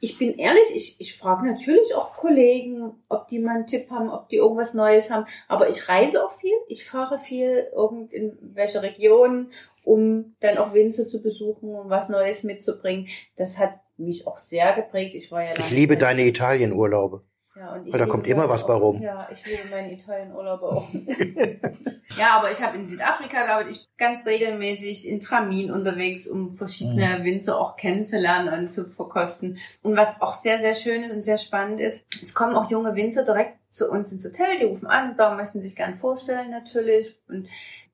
Speaker 3: Ich bin ehrlich, ich, ich frage natürlich auch Kollegen, ob die mal einen Tipp haben, ob die irgendwas Neues haben. Aber ich reise auch viel, ich fahre viel irgend in welche Region, um dann auch Winzer zu besuchen und was Neues mitzubringen. Das hat mich auch sehr geprägt. Ich war ja
Speaker 2: Ich liebe deine Italienurlaube.
Speaker 3: Ja, und ich
Speaker 2: Weil da kommt immer was bei rum.
Speaker 3: Ja, ich liebe meinen Italienurlaub auch. ja, aber ich habe in Südafrika gearbeitet. Ich bin ganz regelmäßig in Tramin unterwegs, um verschiedene
Speaker 2: Mhm.
Speaker 3: Winzer auch kennenzulernen und zu verkosten. Und was auch sehr, sehr schön ist und sehr spannend ist, es kommen auch junge Winzer direkt zu uns ins Hotel, die rufen an und sagen, möchten sich gern vorstellen natürlich. Und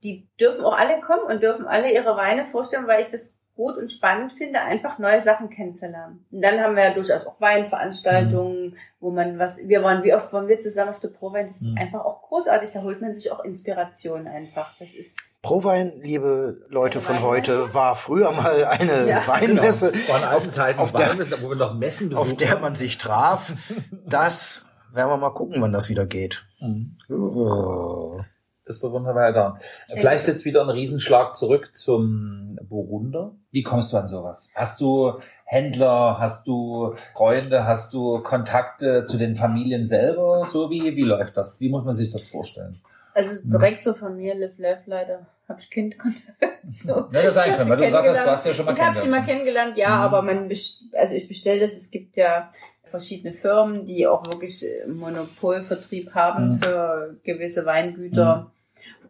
Speaker 3: die dürfen auch alle kommen und dürfen alle ihre Weine vorstellen, weil ich das gut und spannend finde, einfach neue Sachen kennenzulernen. Und dann haben wir ja durchaus auch Weinveranstaltungen, wo man was, wir waren, wie oft waren wir zusammen auf der Prowein, das ist
Speaker 1: Mhm.
Speaker 3: einfach auch großartig, da holt man sich auch Inspiration einfach. Das ist,
Speaker 2: Prowein, liebe Leute von heute, war früher mal eine
Speaker 3: Ja.
Speaker 2: Weinmesse,
Speaker 1: Genau. Vor alten Zeiten
Speaker 2: auf der-
Speaker 1: Weinmessen, wo wir noch Messen besucht
Speaker 2: auf der
Speaker 1: haben.
Speaker 2: man sich traf. Das werden wir mal gucken, wann das wieder geht.
Speaker 1: Mhm.
Speaker 2: Oh.
Speaker 1: Das wird wunderbar da. Vielleicht jetzt wieder ein Riesenschlag zurück zum Burgunder. Wie kommst du an sowas? Hast du Händler, hast du Freunde, hast du Kontakte zu den Familien selber? So wie, wie läuft das? Wie muss man sich das vorstellen?
Speaker 3: also direkt zur Familie Live Live leider, habe ich Kind so.
Speaker 1: Ja, das sein können, weil du gesagt hast, du hast ja schon mal
Speaker 3: Ich habe sie mal kennengelernt, ja,
Speaker 1: Mhm.
Speaker 3: aber man, also ich bestelle das. Es gibt ja verschiedene Firmen, die auch wirklich Monopolvertrieb haben
Speaker 1: Mhm.
Speaker 3: für gewisse Weingüter.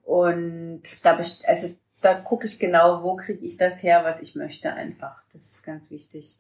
Speaker 3: Und da, also da gucke ich genau, wo kriege ich das her, was ich möchte einfach. Das ist ganz wichtig.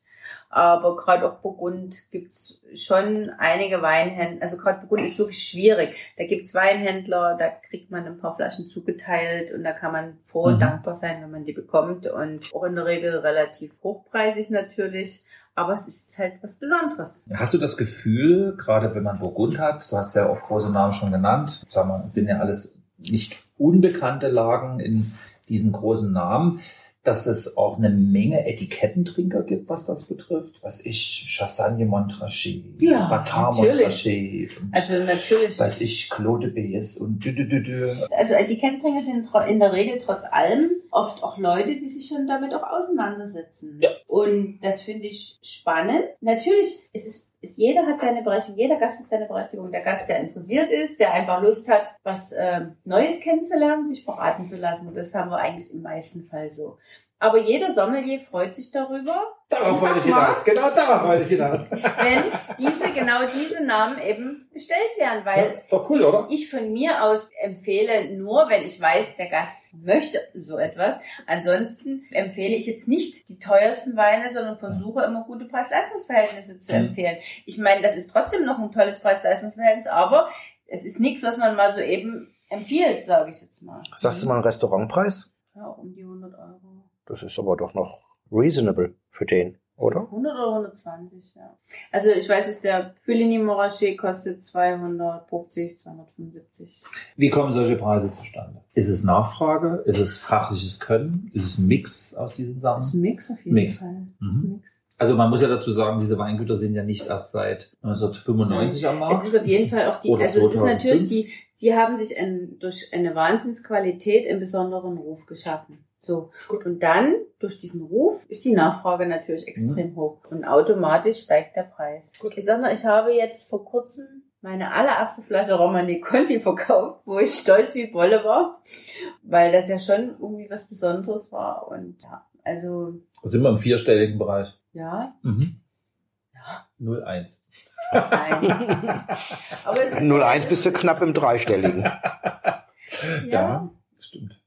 Speaker 3: Aber gerade auch Burgund gibt's schon einige Weinhändler. Also gerade Burgund ist wirklich schwierig. Da gibt's Weinhändler, da kriegt man ein paar Flaschen zugeteilt und da kann man froh und
Speaker 1: Mhm.
Speaker 3: dankbar sein, wenn man die bekommt. Und auch in der Regel relativ hochpreisig natürlich. Aber es ist halt was Besonderes.
Speaker 1: Hast du das Gefühl, gerade wenn man Burgund hat, du hast ja auch große Namen schon genannt, sagen wir, sind ja alles nicht unbekannte Lagen in diesen großen Namen, dass es auch eine Menge Etikettentrinker gibt, was das betrifft. Was ich, Chassagne Montrachet,
Speaker 3: Ja,
Speaker 1: Batar. Montrachet,
Speaker 3: Also natürlich.
Speaker 1: weiß ich, Claude Bes und dü, dü, dü, dü.
Speaker 3: Also Etikettentrinker sind in der Regel trotz allem oft auch Leute, die sich schon damit auch auseinandersetzen.
Speaker 1: Ja.
Speaker 3: Und das finde ich spannend. Natürlich, es ist, ist, jeder hat seine Berechtigung, jeder Gast hat seine Berechtigung. Der Gast, der interessiert ist, der einfach Lust hat, was ähm, Neues kennenzulernen, sich beraten zu lassen. Das haben wir eigentlich im meisten Fall so. Aber jeder Sommelier freut sich darüber,
Speaker 1: Darauf wollte ich hinaus. Genau darauf wollte ich hinaus.
Speaker 3: wenn diese, genau diese Namen eben bestellt werden,
Speaker 1: Ja,
Speaker 3: weil
Speaker 1: ist doch cool,
Speaker 3: ich,
Speaker 1: oder?
Speaker 3: ich von mir aus empfehle nur, wenn ich weiß, der Gast möchte so etwas. Ansonsten empfehle ich jetzt nicht die teuersten Weine, sondern versuche immer gute Preis-Leistungs-Verhältnisse zu
Speaker 1: Mhm.
Speaker 3: empfehlen. Ich meine, das ist trotzdem noch ein tolles Preis-Leistungs-Verhältnis, aber es ist nichts, was man mal so eben empfiehlt, sage ich jetzt mal.
Speaker 2: Sagst du mal einen Restaurantpreis?
Speaker 3: Ja, um die 100 Euro.
Speaker 2: Das ist aber doch noch reasonable für den, oder?
Speaker 3: 100 oder 120, ja. Also ich weiß, dass der Puligny Morachet kostet 250, 275.
Speaker 1: Wie kommen solche Preise zustande? Ist es Nachfrage? Ist es fachliches Können? Ist es ein Mix aus diesen
Speaker 3: Das ist
Speaker 1: Sachen?
Speaker 3: ein Mix auf jeden
Speaker 1: Mix.
Speaker 3: Fall.
Speaker 1: Mhm.
Speaker 3: Das ist ein Mix.
Speaker 1: Also man muss ja dazu sagen, diese Weingüter sind ja nicht erst seit 1995 am Markt.
Speaker 3: Es ist auf jeden Fall auch die,
Speaker 1: Oder
Speaker 3: also es ist
Speaker 1: 2005.
Speaker 3: natürlich die, sie haben sich ein, durch eine Wahnsinnsqualität einen besonderen Ruf geschaffen. So. Und dann, durch diesen Ruf, ist die Nachfrage natürlich extrem hoch. Und automatisch steigt der Preis.
Speaker 1: Gut.
Speaker 3: Ich sag noch, ich habe jetzt vor kurzem meine allererste Flasche Romani Conti verkauft, wo ich stolz wie Bolle war, weil das ja schon irgendwie was Besonderes war. Und ja, also,
Speaker 1: Und sind wir im vierstelligen Bereich.
Speaker 3: ja,
Speaker 1: Mhm.
Speaker 3: Ja.
Speaker 1: 0,1.
Speaker 3: nein. Aber es ist
Speaker 2: 01 bist du knapp im Dreistelligen.
Speaker 3: Ja.
Speaker 1: das stimmt.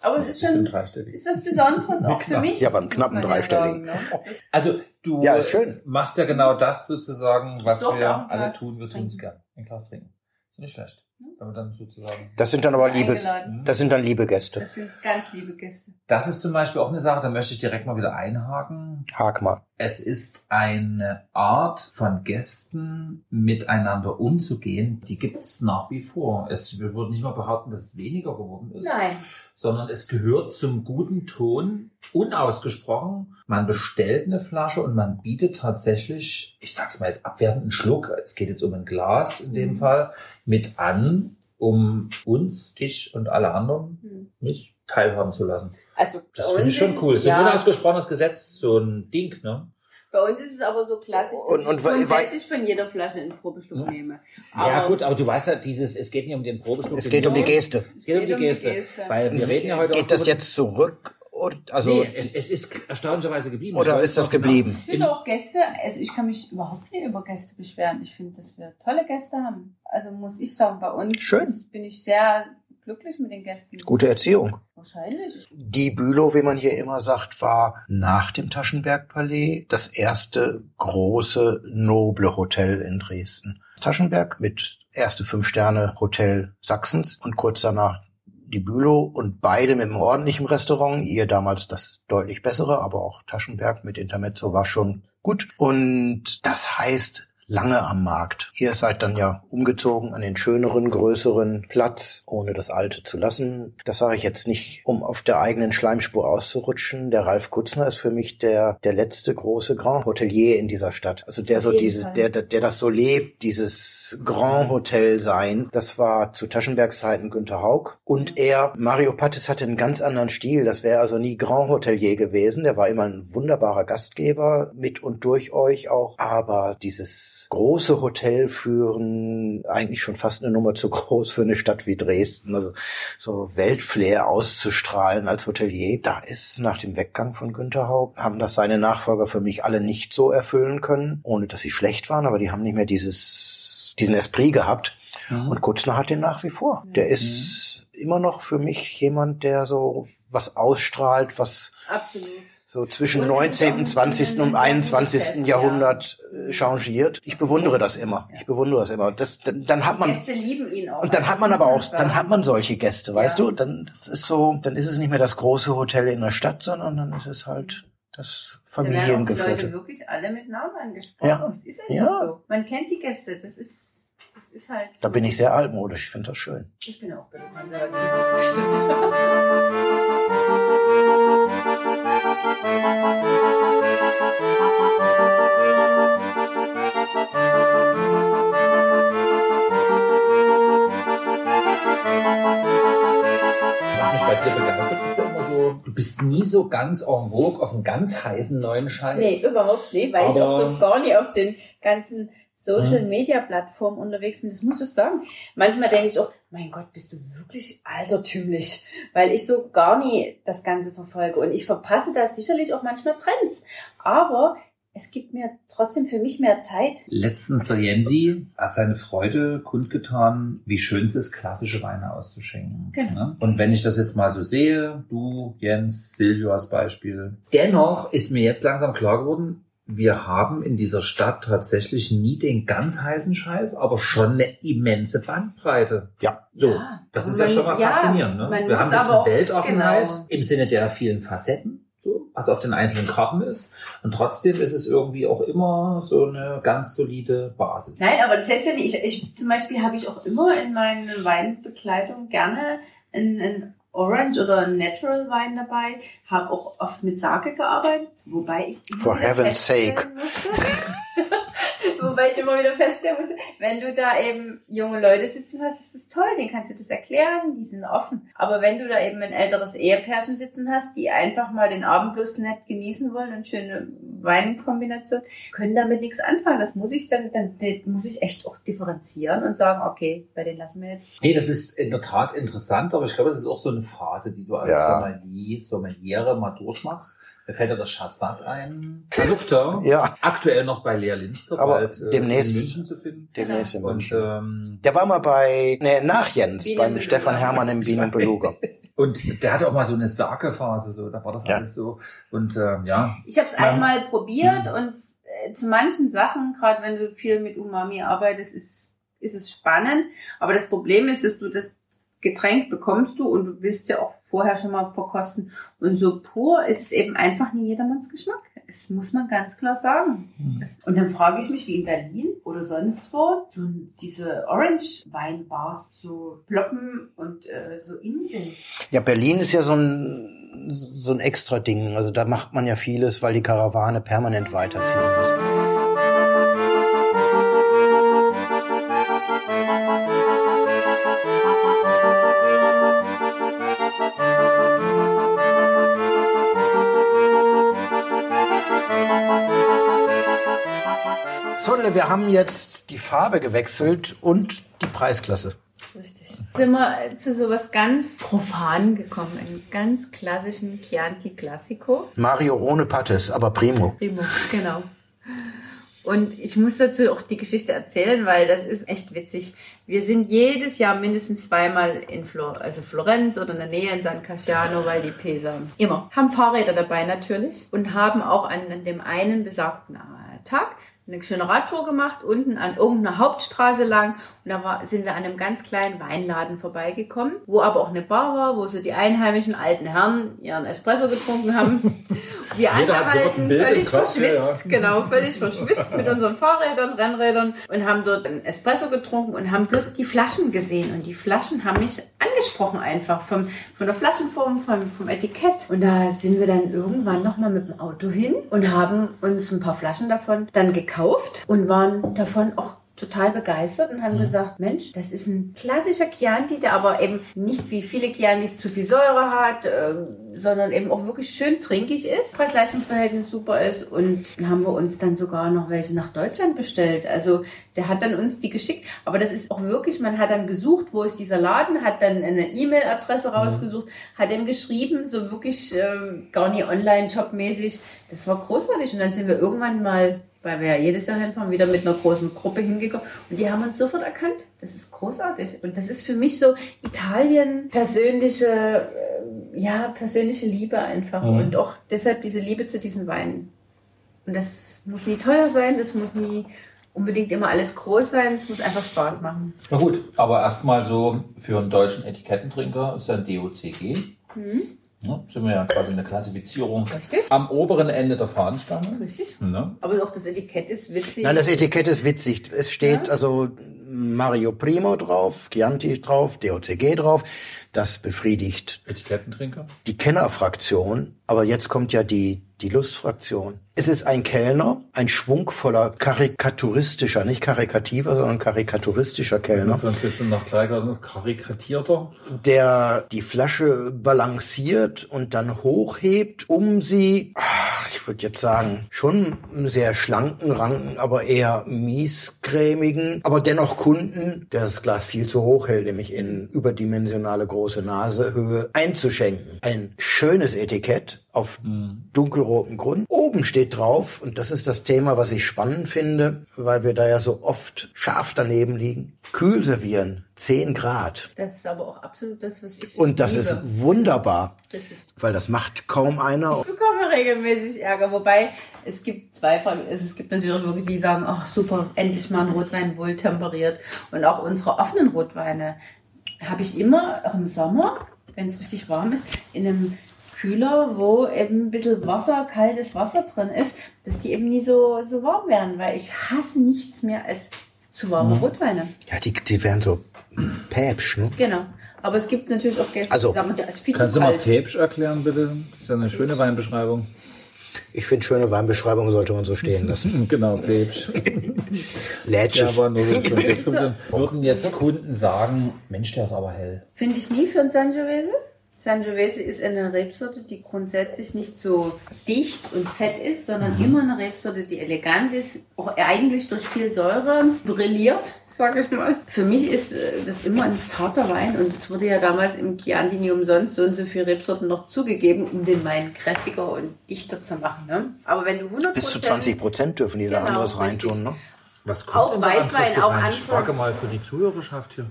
Speaker 3: Aber es ist schon,
Speaker 1: dreistelligen.
Speaker 3: ist was Besonderes auch für
Speaker 1: Knapp.
Speaker 3: mich.
Speaker 2: Ja, aber einen knappen
Speaker 3: man ja
Speaker 2: dreistelligen.
Speaker 3: sagen, ne?
Speaker 1: Also du
Speaker 2: Ja, ist schön.
Speaker 1: machst ja genau das sozusagen, was wir alle tun. Wir tun es gern. Ein Glas trinken. Ist nicht schlecht. Wenn wir dann sozusagen.
Speaker 2: Das sind dann aber liebe, das sind dann liebe Gäste.
Speaker 3: Das sind ganz liebe Gäste.
Speaker 1: Das ist zum Beispiel auch eine Sache, da möchte ich direkt mal wieder einhaken.
Speaker 2: Hak mal.
Speaker 1: Es ist eine Art von Gästen miteinander umzugehen, die gibt es nach wie vor. Es, wir würden nicht mal behaupten, dass es weniger geworden ist,
Speaker 3: Nein.
Speaker 1: sondern es gehört zum guten Ton, unausgesprochen. Man bestellt eine Flasche und man bietet tatsächlich, ich sag's mal jetzt abwertend, einen Schluck, es geht jetzt um ein Glas in dem
Speaker 3: Mhm.
Speaker 1: Fall, mit an, um uns, dich und alle anderen,
Speaker 3: Hm.
Speaker 1: mich teilhaben zu lassen.
Speaker 3: Also
Speaker 1: Das finde ich schon
Speaker 3: ist
Speaker 1: cool.
Speaker 3: Es,
Speaker 1: So ein
Speaker 3: ja,
Speaker 1: unausgesprochenes Gesetz, so ein Ding, ne?
Speaker 3: bei uns ist es aber so klassisch, dass
Speaker 2: Und- und
Speaker 3: ich grundsätzlich von jeder Flasche einen Probestück
Speaker 1: Ja.
Speaker 3: nehme.
Speaker 1: ja, gut, aber du weißt ja, dieses, es geht nicht um den Probeschluck.
Speaker 2: Es geht um die
Speaker 1: genau.
Speaker 2: Geste.
Speaker 1: Es geht um die Geste. Weil wir reden ja heute auch
Speaker 2: Geht das jetzt zurück? Und, also,
Speaker 1: nee, es, es ist erstaunlicherweise geblieben.
Speaker 2: oder ist das
Speaker 1: genau.
Speaker 2: geblieben?
Speaker 3: Ich finde auch Gäste, also ich kann mich überhaupt nicht über Gäste beschweren. Ich finde, dass wir tolle Gäste haben. Also muss ich sagen, bei uns
Speaker 2: Schön.
Speaker 3: bin ich sehr glücklich mit den Gästen.
Speaker 2: Gute Erziehung.
Speaker 3: Wahrscheinlich.
Speaker 2: Die Bülow, wie man hier immer sagt, war nach dem Taschenberg-Palais das erste große, noble Hotel in Dresden. Taschenberg mit erste Fünf-Sterne-Hotel Sachsens und kurz danach die Bülow und beide mit einem ordentlichen Restaurant. Ihr damals das deutlich bessere, aber auch Taschenberg mit Intermezzo war schon gut. Und das heißt, lange am Markt. Ihr seid dann ja umgezogen an den schöneren, größeren Platz, ohne das alte zu lassen. Das sage ich jetzt nicht, um auf der eigenen Schleimspur auszurutschen. Der Ralf Kutzner ist für mich der, der letzte große Grand Hotelier in dieser Stadt. Also der so dieses,
Speaker 3: Fall.
Speaker 2: der, der, der das so lebt, dieses Grand Hotel sein. Das war zu Taschenbergs Zeiten Günter Haug. Und er, Mario Pattis hatte einen ganz anderen Stil. Das wäre also nie Grand Hotelier gewesen. Der war immer ein wunderbarer Gastgeber, mit und durch euch auch. Aber dieses große Hotel führen eigentlich schon fast eine Nummer zu groß für eine Stadt wie Dresden. Also so Weltflair auszustrahlen als Hotelier. Da ist nach dem Weggang von Günter Haug, haben das seine Nachfolger für mich alle nicht so erfüllen können, ohne dass sie schlecht waren, aber die haben nicht mehr dieses, diesen Esprit gehabt.
Speaker 1: Mhm.
Speaker 2: Und Kutzner hat den nach wie vor. Der ist immer noch für mich jemand, der so was ausstrahlt, was
Speaker 3: Absolut.
Speaker 2: So zwischen
Speaker 3: Und es ist
Speaker 2: 19.,
Speaker 3: auch ein-
Speaker 2: 20. und
Speaker 3: ein- ein
Speaker 2: 21.
Speaker 3: Geschäft,
Speaker 2: Jahrhundert äh, changiert. Ich bewundere das immer. Ich bewundere das immer. Das, dann, dann hat
Speaker 3: Die
Speaker 2: man
Speaker 3: Gäste lieben ihn auch.
Speaker 2: und dann hat man aber auch, dann hat man solche Gäste, weißt du? Dann das ist so, dann ist es nicht mehr das große Hotel in der Stadt, sondern dann ist es halt das
Speaker 3: Da werden die Leute
Speaker 2: Familiengeführte.
Speaker 3: wirklich alle mit Namen angesprochen.
Speaker 2: Ja.
Speaker 3: Das ist einfach
Speaker 2: Ja.
Speaker 3: so. Man kennt die Gäste. Das ist, das ist halt.
Speaker 2: Da bin ich sehr altmodisch. Ich finde das schön.
Speaker 3: Ich bin auch ein bisschen konservativ.
Speaker 1: Nie so ganz en vogue auf einen ganz heißen neuen Scheiß.
Speaker 3: Nee, überhaupt nicht, weil ich auch
Speaker 1: Aber-
Speaker 3: so gar nicht auf den ganzen Social Media Plattformen unterwegs bin. Das muss ich sagen. Manchmal denke ich auch, mein Gott, bist du wirklich altertümlich, weil ich so gar nie das Ganze verfolge und ich verpasse da sicherlich auch manchmal Trends. Aber es gibt mir trotzdem für mich mehr Zeit.
Speaker 1: Letztens der Jensi hat seine Freude kundgetan, wie schön es ist, klassische Weine auszuschenken.
Speaker 3: Genau.
Speaker 1: Ne? Und wenn ich das jetzt mal so sehe, du, Jens, Silvio als Beispiel. Dennoch ist mir jetzt langsam klar geworden, wir haben in dieser Stadt tatsächlich nie den ganz heißen Scheiß, aber schon eine immense Bandbreite.
Speaker 2: Ja.
Speaker 1: So,
Speaker 3: Ja,
Speaker 1: das
Speaker 3: aber
Speaker 1: ist ja
Speaker 3: man-
Speaker 1: schon mal
Speaker 3: ja,
Speaker 1: faszinierend. Ne? Wir haben
Speaker 3: auch-
Speaker 1: Weltoffenheit
Speaker 3: genau.
Speaker 1: im Sinne der vielen Facetten, so, was auf den einzelnen Karten ist. Und trotzdem ist es irgendwie auch immer so eine ganz solide Basis.
Speaker 3: Nein, aber das heißt ja nicht, ich, ich zum Beispiel habe ich auch immer in meinen Weinbegleitung gerne einen, einen Orange oder einen Natural Wein dabei, habe auch oft mit Sake gearbeitet, wobei ich
Speaker 2: For heaven's
Speaker 3: musste, wobei ich immer wieder feststellen musste, wenn du da eben junge Leute sitzen hast, ist das toll, denen kannst du das erklären, die sind offen. Aber wenn du da eben ein älteres Ehepärchen sitzen hast, die einfach mal den Abend bloß nett genießen wollen und schöne Weinkombination, können damit nichts anfangen. Das muss ich dann, dann das muss ich echt auch differenzieren und sagen, okay, bei denen lassen wir jetzt.
Speaker 1: Nee, das ist in der Tat interessant, aber ich glaube, das ist auch so eine Phase, die du als
Speaker 2: Ja.
Speaker 1: Sommelier, Sommeliere mal durchmachst. Mir fällt ja das Chassat ein. Verlukter.
Speaker 2: Ja,
Speaker 1: Aktuell noch bei Lea Linster,
Speaker 2: Aber
Speaker 1: bald äh,
Speaker 2: demnächst-
Speaker 1: in München zu finden.
Speaker 2: demnächst in
Speaker 1: Und
Speaker 2: München.
Speaker 1: ähm,
Speaker 2: Der war mal bei, nee, nach Jens,
Speaker 3: Bienen
Speaker 2: beim. Stefan Hermann im Bienen Beluga.
Speaker 1: und der hatte auch mal so eine Sake-Phase, so, da war das
Speaker 2: Ja.
Speaker 1: alles so. Und ähm, ja,
Speaker 3: Ich habe es einmal probiert
Speaker 1: Mhm.
Speaker 3: und äh, zu manchen Sachen, gerade wenn du viel mit Umami arbeitest, ist, ist es spannend. Aber das Problem ist, dass du das Getränk bekommst du und du willst ja auch vorher schon mal verkosten. Und so pur ist es eben einfach nie jedermanns Geschmack. Das muss man ganz klar sagen.
Speaker 1: Mhm.
Speaker 3: Und dann frage ich mich, wie in Berlin oder sonst wo, so diese Orange-Weinbars so ploppen und äh, so in sind.
Speaker 2: Ja, Berlin ist ja so ein, so ein extra Ding. Also da macht man ja vieles, weil die Karawane permanent weiterziehen muss. So, wir haben jetzt die Farbe gewechselt und die Preisklasse.
Speaker 3: Richtig. Sind wir zu sowas ganz profan gekommen, einen ganz klassischen Chianti Classico.
Speaker 2: Mario ohne Pattes, aber Primo.
Speaker 3: Primo, genau. Und ich muss dazu auch die Geschichte erzählen, weil das ist echt witzig. Wir sind jedes Jahr mindestens zweimal in Flor also Florenz oder in der Nähe in San Casciano, weil die Pesa immer. Haben Fahrräder dabei natürlich und haben auch an, dem einen besagten Tag eine schöne Radtour gemacht, unten an irgendeiner Hauptstraße lang. Und da war, sind wir an einem ganz kleinen Weinladen vorbeigekommen, wo aber auch eine Bar war, wo so die einheimischen alten Herren ihren Espresso getrunken haben. Wir
Speaker 1: ein
Speaker 3: angehalten, völlig
Speaker 1: Kopf,
Speaker 3: verschwitzt,
Speaker 1: ja, ja.
Speaker 3: genau, völlig verschwitzt mit unseren Fahrrädern, Rennrädern und haben dort einen Espresso getrunken und haben bloß die Flaschen gesehen. Und die Flaschen haben mich angesprochen einfach vom, von der Flaschenform, vom, vom Etikett. Und da sind wir dann irgendwann nochmal mit dem Auto hin und haben uns ein paar Flaschen davon dann gekauft und waren davon auch total begeistert und haben
Speaker 1: Mhm.
Speaker 3: gesagt, Mensch, das ist ein klassischer Chianti, der aber eben nicht wie viele Chiantis zu viel Säure hat, ähm, sondern eben auch wirklich schön trinkig ist, Preis-Leistungs-Verhältnis super ist und dann haben wir uns dann sogar noch welche nach Deutschland bestellt. Also der hat dann uns die geschickt, aber das ist auch wirklich, man hat dann gesucht, wo ist dieser Laden, hat dann eine E-Mail-Adresse rausgesucht, hat ihm geschrieben, so wirklich ähm, gar nicht online-shop-mäßig. Das war großartig und dann sind wir irgendwann mal weil wir ja jedes Jahr hinfahren, wieder mit einer großen Gruppe hingekommen. Und die haben uns sofort erkannt. Das ist großartig. Und das ist für mich so Italien persönliche, äh, ja, persönliche Liebe einfach.
Speaker 1: Mhm.
Speaker 3: Und auch deshalb diese Liebe zu diesen Weinen. Und das muss nie teuer sein, das muss nie unbedingt immer alles groß sein, es muss einfach Spaß machen.
Speaker 1: na gut, aber erstmal so für einen deutschen Etikettentrinker ist ja ein DOCG.
Speaker 3: Mhm.
Speaker 1: Ja, sind wir ja quasi eine Klassifizierung
Speaker 3: Richtig?
Speaker 1: am oberen Ende der Fahnenstange.
Speaker 3: Richtig.
Speaker 1: Ne?
Speaker 3: Aber auch das Etikett ist witzig.
Speaker 2: Nein, das Etikett ist witzig. Es steht
Speaker 3: Ja.
Speaker 2: also Mario Primo drauf, Chianti drauf, DOCG drauf. Das befriedigt
Speaker 1: Etikettentrinker.
Speaker 2: die Kennerfraktion. Aber jetzt kommt ja die Die Lustfraktion. Es ist ein Kellner, ein schwungvoller, karikaturistischer, nicht karikativer, sondern karikaturistischer Kellner,
Speaker 1: Sonst jetzt noch gleich also karikatierter.
Speaker 2: der die Flasche balanciert und dann hochhebt, um sie, ach, ich würde jetzt sagen, schon einen sehr schlanken, ranken, aber eher miescremigen, aber dennoch Kunden, der das Glas viel zu hoch hält, nämlich in überdimensionale große Nasehöhe, einzuschenken. Ein schönes Etikett auf dunkelrotem Grund. Oben steht drauf, und das ist das Thema, was ich spannend finde, weil wir da ja so oft scharf daneben liegen. Kühl servieren, 10 Grad.
Speaker 3: Das ist aber auch absolut das, was ich
Speaker 2: Und das
Speaker 3: liebe.
Speaker 2: ist wunderbar,
Speaker 3: Richtig.
Speaker 2: weil das macht kaum einer.
Speaker 3: Ich bekomme regelmäßig Ärger, wobei es gibt zwei Fragen. Es gibt natürlich wirklich, die sagen, ach super, endlich mal ein Rotwein wohl temperiert. Und auch unsere offenen Rotweine habe ich immer auch im Sommer, wenn es richtig warm ist, in einem Kühler, wo eben ein bisschen Wasser, kaltes Wasser drin ist, dass die eben nie so, so warm werden, weil ich hasse nichts mehr als zu warme Rotweine.
Speaker 2: Ja, die, die werden so päpsch, ne?
Speaker 3: Genau. Aber es gibt natürlich auch Gäste,
Speaker 2: Also,
Speaker 3: die sagen, der ist viel
Speaker 1: Kannst
Speaker 3: zu
Speaker 1: du mal. Päpsch erklären, bitte? Das ist ja eine schöne Weinbeschreibung.
Speaker 2: Ich finde, schöne Weinbeschreibungen sollte man so stehen lassen.
Speaker 1: Genau, Päpsch.
Speaker 2: Lätschig.
Speaker 1: Ja, aber nur so. Jetzt kommt, dann- würden jetzt Kunden sagen, Mensch, der ist aber hell.
Speaker 3: Finde ich nie für ein Sangiovese. Sangiovese ist eine Rebsorte, die grundsätzlich nicht so dicht und fett ist, sondern
Speaker 1: Mhm.
Speaker 3: immer eine Rebsorte, die elegant ist, auch eigentlich durch viel Säure brilliert, sag ich mal. Für mich ist äh, das immer ein zarter Wein und es wurde ja damals im Chianti nie umsonst so und so viele Rebsorten noch zugegeben, um den Wein kräftiger und dichter zu machen. Ne? Aber wenn du 100
Speaker 2: Bis zu 20 Prozent dürfen die da
Speaker 3: Genau,
Speaker 2: anderes reintun, ne?
Speaker 1: Was
Speaker 3: Auch
Speaker 1: denn da
Speaker 3: Weißwein, auch
Speaker 1: rein? Ich frage mal für die Zuhörerschaft hier.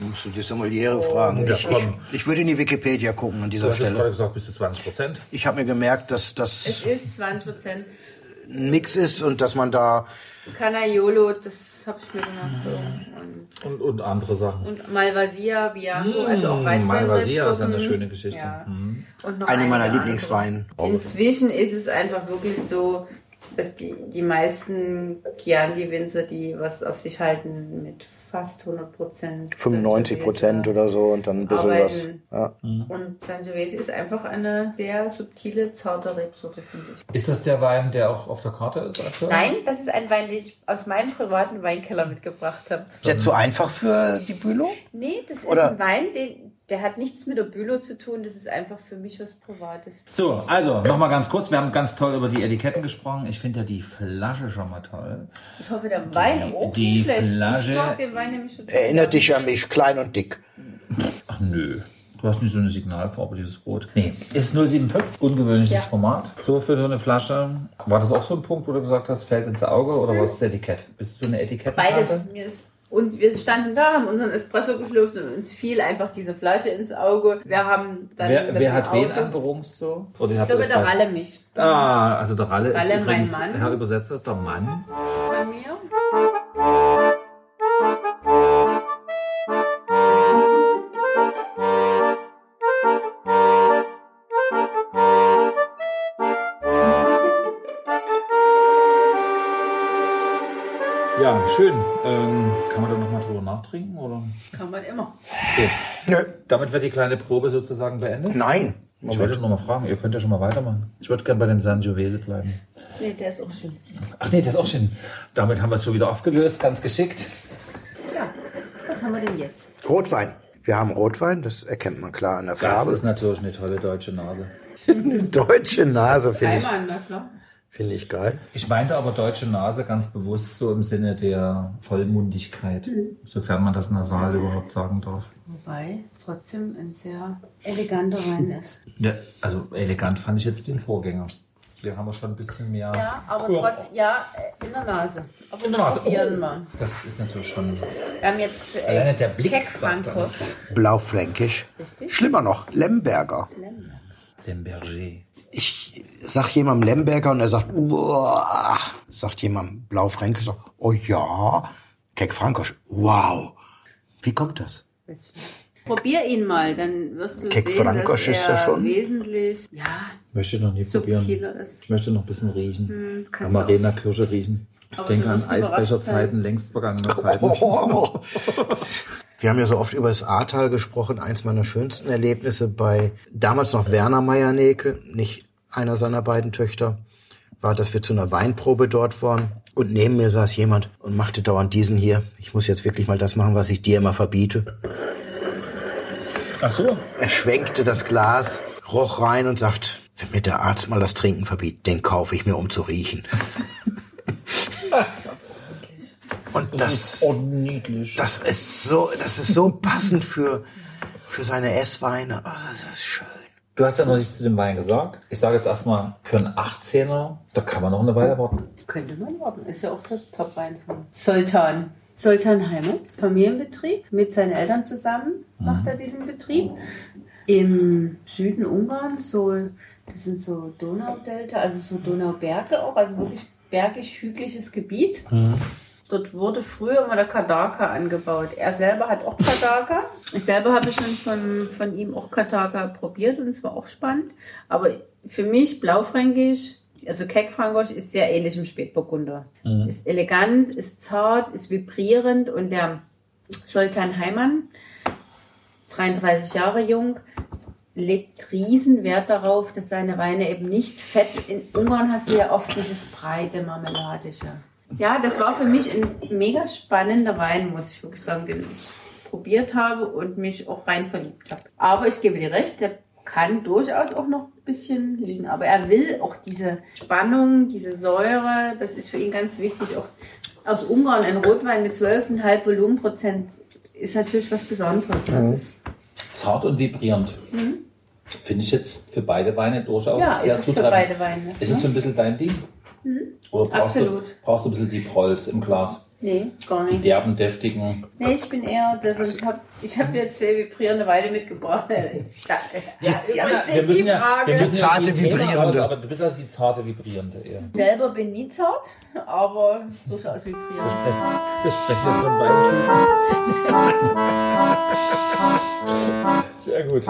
Speaker 2: Musst du die Sommeliere fragen.
Speaker 1: ja,
Speaker 2: ich, ich, ich würde in die Wikipedia gucken an
Speaker 1: Du
Speaker 2: dieser
Speaker 1: hast jetzt gerade
Speaker 2: Stelle.
Speaker 1: gesagt, bis zu 20 Prozent.
Speaker 2: Ich habe mir gemerkt, dass
Speaker 3: Es
Speaker 2: das
Speaker 3: ist 20 Prozent.
Speaker 2: ein Mix ist und dass man da
Speaker 3: Canaiolo, das habe ich mir gemacht. So. Und
Speaker 1: Und, und andere Sachen.
Speaker 3: Und Malvasia, Bianco, also auch Weißwein.
Speaker 1: Malvasia ist eine schöne Geschichte.
Speaker 3: Ja.
Speaker 1: Mhm.
Speaker 3: Und noch
Speaker 2: eine meiner Lieblingsweine.
Speaker 3: Inzwischen ist es einfach wirklich so, dass die, die meisten Chianti-Winzer, die was auf sich halten, mit fast 100 Prozent.
Speaker 2: 95 Prozent oder so und dann ein bisschen was.
Speaker 3: Arbeiten.
Speaker 2: Ja.
Speaker 3: Und Sangiovese ist einfach eine sehr subtile, zarte Rebsorte, finde ich.
Speaker 1: Ist das der Wein, der auch auf der Karte ist aktuell?
Speaker 3: Nein, das ist ein Wein, den ich aus meinem privaten Weinkeller mitgebracht habe.
Speaker 2: Ist jetzt so einfach für die Bülow?
Speaker 3: Nee, das ist
Speaker 2: Oder-
Speaker 3: ein Wein, den, der hat nichts mit der Bülow zu tun. Das ist einfach für mich was Privates.
Speaker 1: So, also nochmal ganz kurz. Wir haben ganz toll über die Etiketten gesprochen. Ich finde ja die Flasche schon mal toll.
Speaker 3: Ich hoffe, der Wein auch
Speaker 1: die
Speaker 3: nicht schlecht.
Speaker 1: Flasche-
Speaker 3: Ich mag den Wein nämlich schon.
Speaker 2: Erinnert dich an mich, klein und dick.
Speaker 1: Ach nö. Du hast nicht so eine Signalfarbe, dieses Rot. Nee, ist 075, ungewöhnliches
Speaker 3: Ja.
Speaker 1: Format. So für so eine Flasche. War das auch so ein Punkt, wo du gesagt hast, fällt ins Auge oder was ist das Etikett? Bist du eine Etikettentante?
Speaker 3: Beides. Mir ist, und wir standen da, haben unseren Espresso geschlürft und uns fiel einfach diese Flasche ins Auge. Wir haben dann.
Speaker 1: Wer, wer hat wen
Speaker 3: Auge-
Speaker 1: angerumst so? Oder
Speaker 3: Ich
Speaker 1: habt
Speaker 3: glaube, der Ralle mich.
Speaker 1: Ah, also der Ralle,
Speaker 3: Ralle,
Speaker 1: ist
Speaker 3: mein
Speaker 1: übrigens,
Speaker 3: Mann.
Speaker 1: Herr Übersetzer, der Mann.
Speaker 3: Von mir.
Speaker 1: Schön. Ähm, kann man da nochmal drüber nachtrinken? Oder?
Speaker 3: Kann man immer.
Speaker 1: Okay.
Speaker 2: Nö.
Speaker 1: Damit wird die kleine Probe sozusagen beendet.
Speaker 2: Nein.
Speaker 1: Ich wollte noch mal fragen, ihr könnt ja schon mal weitermachen. Ich würde gerne bei dem Sangiovese bleiben.
Speaker 3: Nee, der ist auch schön.
Speaker 1: Ach nee, das ist auch schön. Damit haben wir es schon wieder aufgelöst, ganz geschickt.
Speaker 3: Ja, was haben wir denn jetzt?
Speaker 2: Rotwein. Wir haben Rotwein, das erkennt man klar an der
Speaker 1: Das
Speaker 2: Farbe.
Speaker 1: ist natürlich eine tolle deutsche Nase.
Speaker 2: Deutsche Nase finde ich,
Speaker 3: Einmal, na klar.
Speaker 2: Finde ich geil.
Speaker 1: Ich meinte aber deutsche Nase ganz bewusst so im Sinne der Vollmundigkeit, sofern man das nasal überhaupt sagen darf.
Speaker 3: Wobei trotzdem ein sehr eleganter Wein ist.
Speaker 1: Ja, also elegant fand ich jetzt den Vorgänger. Hier haben wir schon ein bisschen mehr.
Speaker 3: Ja, aber
Speaker 1: Ja.
Speaker 3: trotzdem, ja, in der Nase. Aber
Speaker 1: In der Nase.
Speaker 3: probieren wir.
Speaker 1: Das ist natürlich schon.
Speaker 3: Wir haben jetzt äh,
Speaker 1: Alleine der Blick.
Speaker 2: Blaufränkisch.
Speaker 3: Richtig.
Speaker 2: Schlimmer noch, Lemberger.
Speaker 1: Lemberger.
Speaker 2: Ich sag jemandem Lemberger und er sagt, Uah. sagt jemandem Blaufränkisch, sagt, oh ja, Keck Frankisch, wow. Wie kommt das?
Speaker 3: Probier ihn mal, dann wirst du
Speaker 2: Keck
Speaker 3: sehen,
Speaker 2: Frankosch
Speaker 3: dass
Speaker 2: ist
Speaker 3: er
Speaker 2: ja schon-
Speaker 3: wesentlich ja,
Speaker 1: Möchte noch nie probieren.
Speaker 3: subtiler ist.
Speaker 1: Ich möchte noch ein bisschen riechen.
Speaker 3: Hm, kannst du
Speaker 1: Amarena Kirsche riechen. Ich
Speaker 3: Aber
Speaker 1: denke
Speaker 3: du
Speaker 1: an
Speaker 3: wirst überrascht
Speaker 1: Eisbecherzeiten, längst vergangener Zeiten.
Speaker 2: Oh. Wir haben ja so oft über das Ahrtal gesprochen. Eins meiner schönsten Erlebnisse bei damals noch Werner Meierneke, nicht einer seiner beiden Töchter, war, dass wir zu einer Weinprobe dort waren und neben mir saß jemand und machte dauernd diesen hier. Ich muss jetzt wirklich mal das machen, was ich dir immer verbiete.
Speaker 1: Ach so.
Speaker 2: Er schwenkte das Glas, roch rein und sagt, wenn mir der Arzt mal das Trinken verbietet, den kaufe ich mir, um zu riechen. und
Speaker 1: Das
Speaker 2: das,
Speaker 1: ist
Speaker 2: das ist so, das ist so passend für, für seine Essweine. Oh, das ist schön.
Speaker 1: Du hast ja noch nichts zu dem Wein gesagt. Ich sage jetzt erstmal, für einen 18er, da kann man noch eine Weile warten.
Speaker 3: Könnte man warten. Ist ja auch der Top-Wein von Sultan. Sultan Heimat, Familienbetrieb, mit seinen Eltern zusammen macht er diesen Betrieb. Im Süden Ungarns, so, das sind so Donaudelta, also so Donauberge auch, also wirklich bergig, hügeliges Gebiet. Dort wurde früher mal der Kadaka angebaut. Er selber hat auch Kadaka. Ich selber habe schon von, von ihm auch Kadaka probiert und es war auch spannend. Aber für mich Blaufränkisch, also Keckfränkisch ist sehr ähnlich dem Spätburgunder. Ist elegant, ist zart, ist vibrierend und der Sultan Heimann, 33 Jahre jung, legt riesen Wert darauf, dass seine Weine eben nicht fett. In Ungarn hast du ja oft dieses breite Marmeladische. Ja, das war für mich ein mega spannender Wein, muss ich wirklich sagen, den ich probiert habe und mich auch rein verliebt habe. Aber ich gebe dir recht, der kann durchaus auch noch ein bisschen liegen. Aber er will auch diese Spannung, diese Säure, das ist für ihn ganz wichtig. Auch aus Ungarn ein Rotwein mit 12,5 Volumenprozent ist natürlich was Besonderes. Das,
Speaker 1: Zart und vibrierend. Finde ich jetzt für beide Weine durchaus
Speaker 3: Mhm. ja,
Speaker 1: sehr
Speaker 3: ist es für beide Weine.
Speaker 1: Ist es so ein bisschen dein Ding? Oder brauchst du,
Speaker 3: Absolut.
Speaker 1: brauchst du ein bisschen Deep Holz im Glas?
Speaker 3: Nee, gar
Speaker 1: Die
Speaker 3: nicht.
Speaker 1: derben, deftigen.
Speaker 3: Nee, ich bin eher, das, ich habe ich hab jetzt zwei vibrierende Weine mitgebracht. Da, ja, übrigens
Speaker 1: wir
Speaker 3: ist die
Speaker 1: müssen ja,
Speaker 3: Frage.
Speaker 1: wir müssen ja
Speaker 2: Zarte,
Speaker 1: die Thema
Speaker 2: vibrierende.
Speaker 1: aber du bist also die zarte, vibrierende eher.
Speaker 3: selber bin nie zart, aber durchaus
Speaker 1: Wir
Speaker 3: vibrierend.
Speaker 1: sprechen, wir sprechen jetzt von Weintypen. Sehr gut.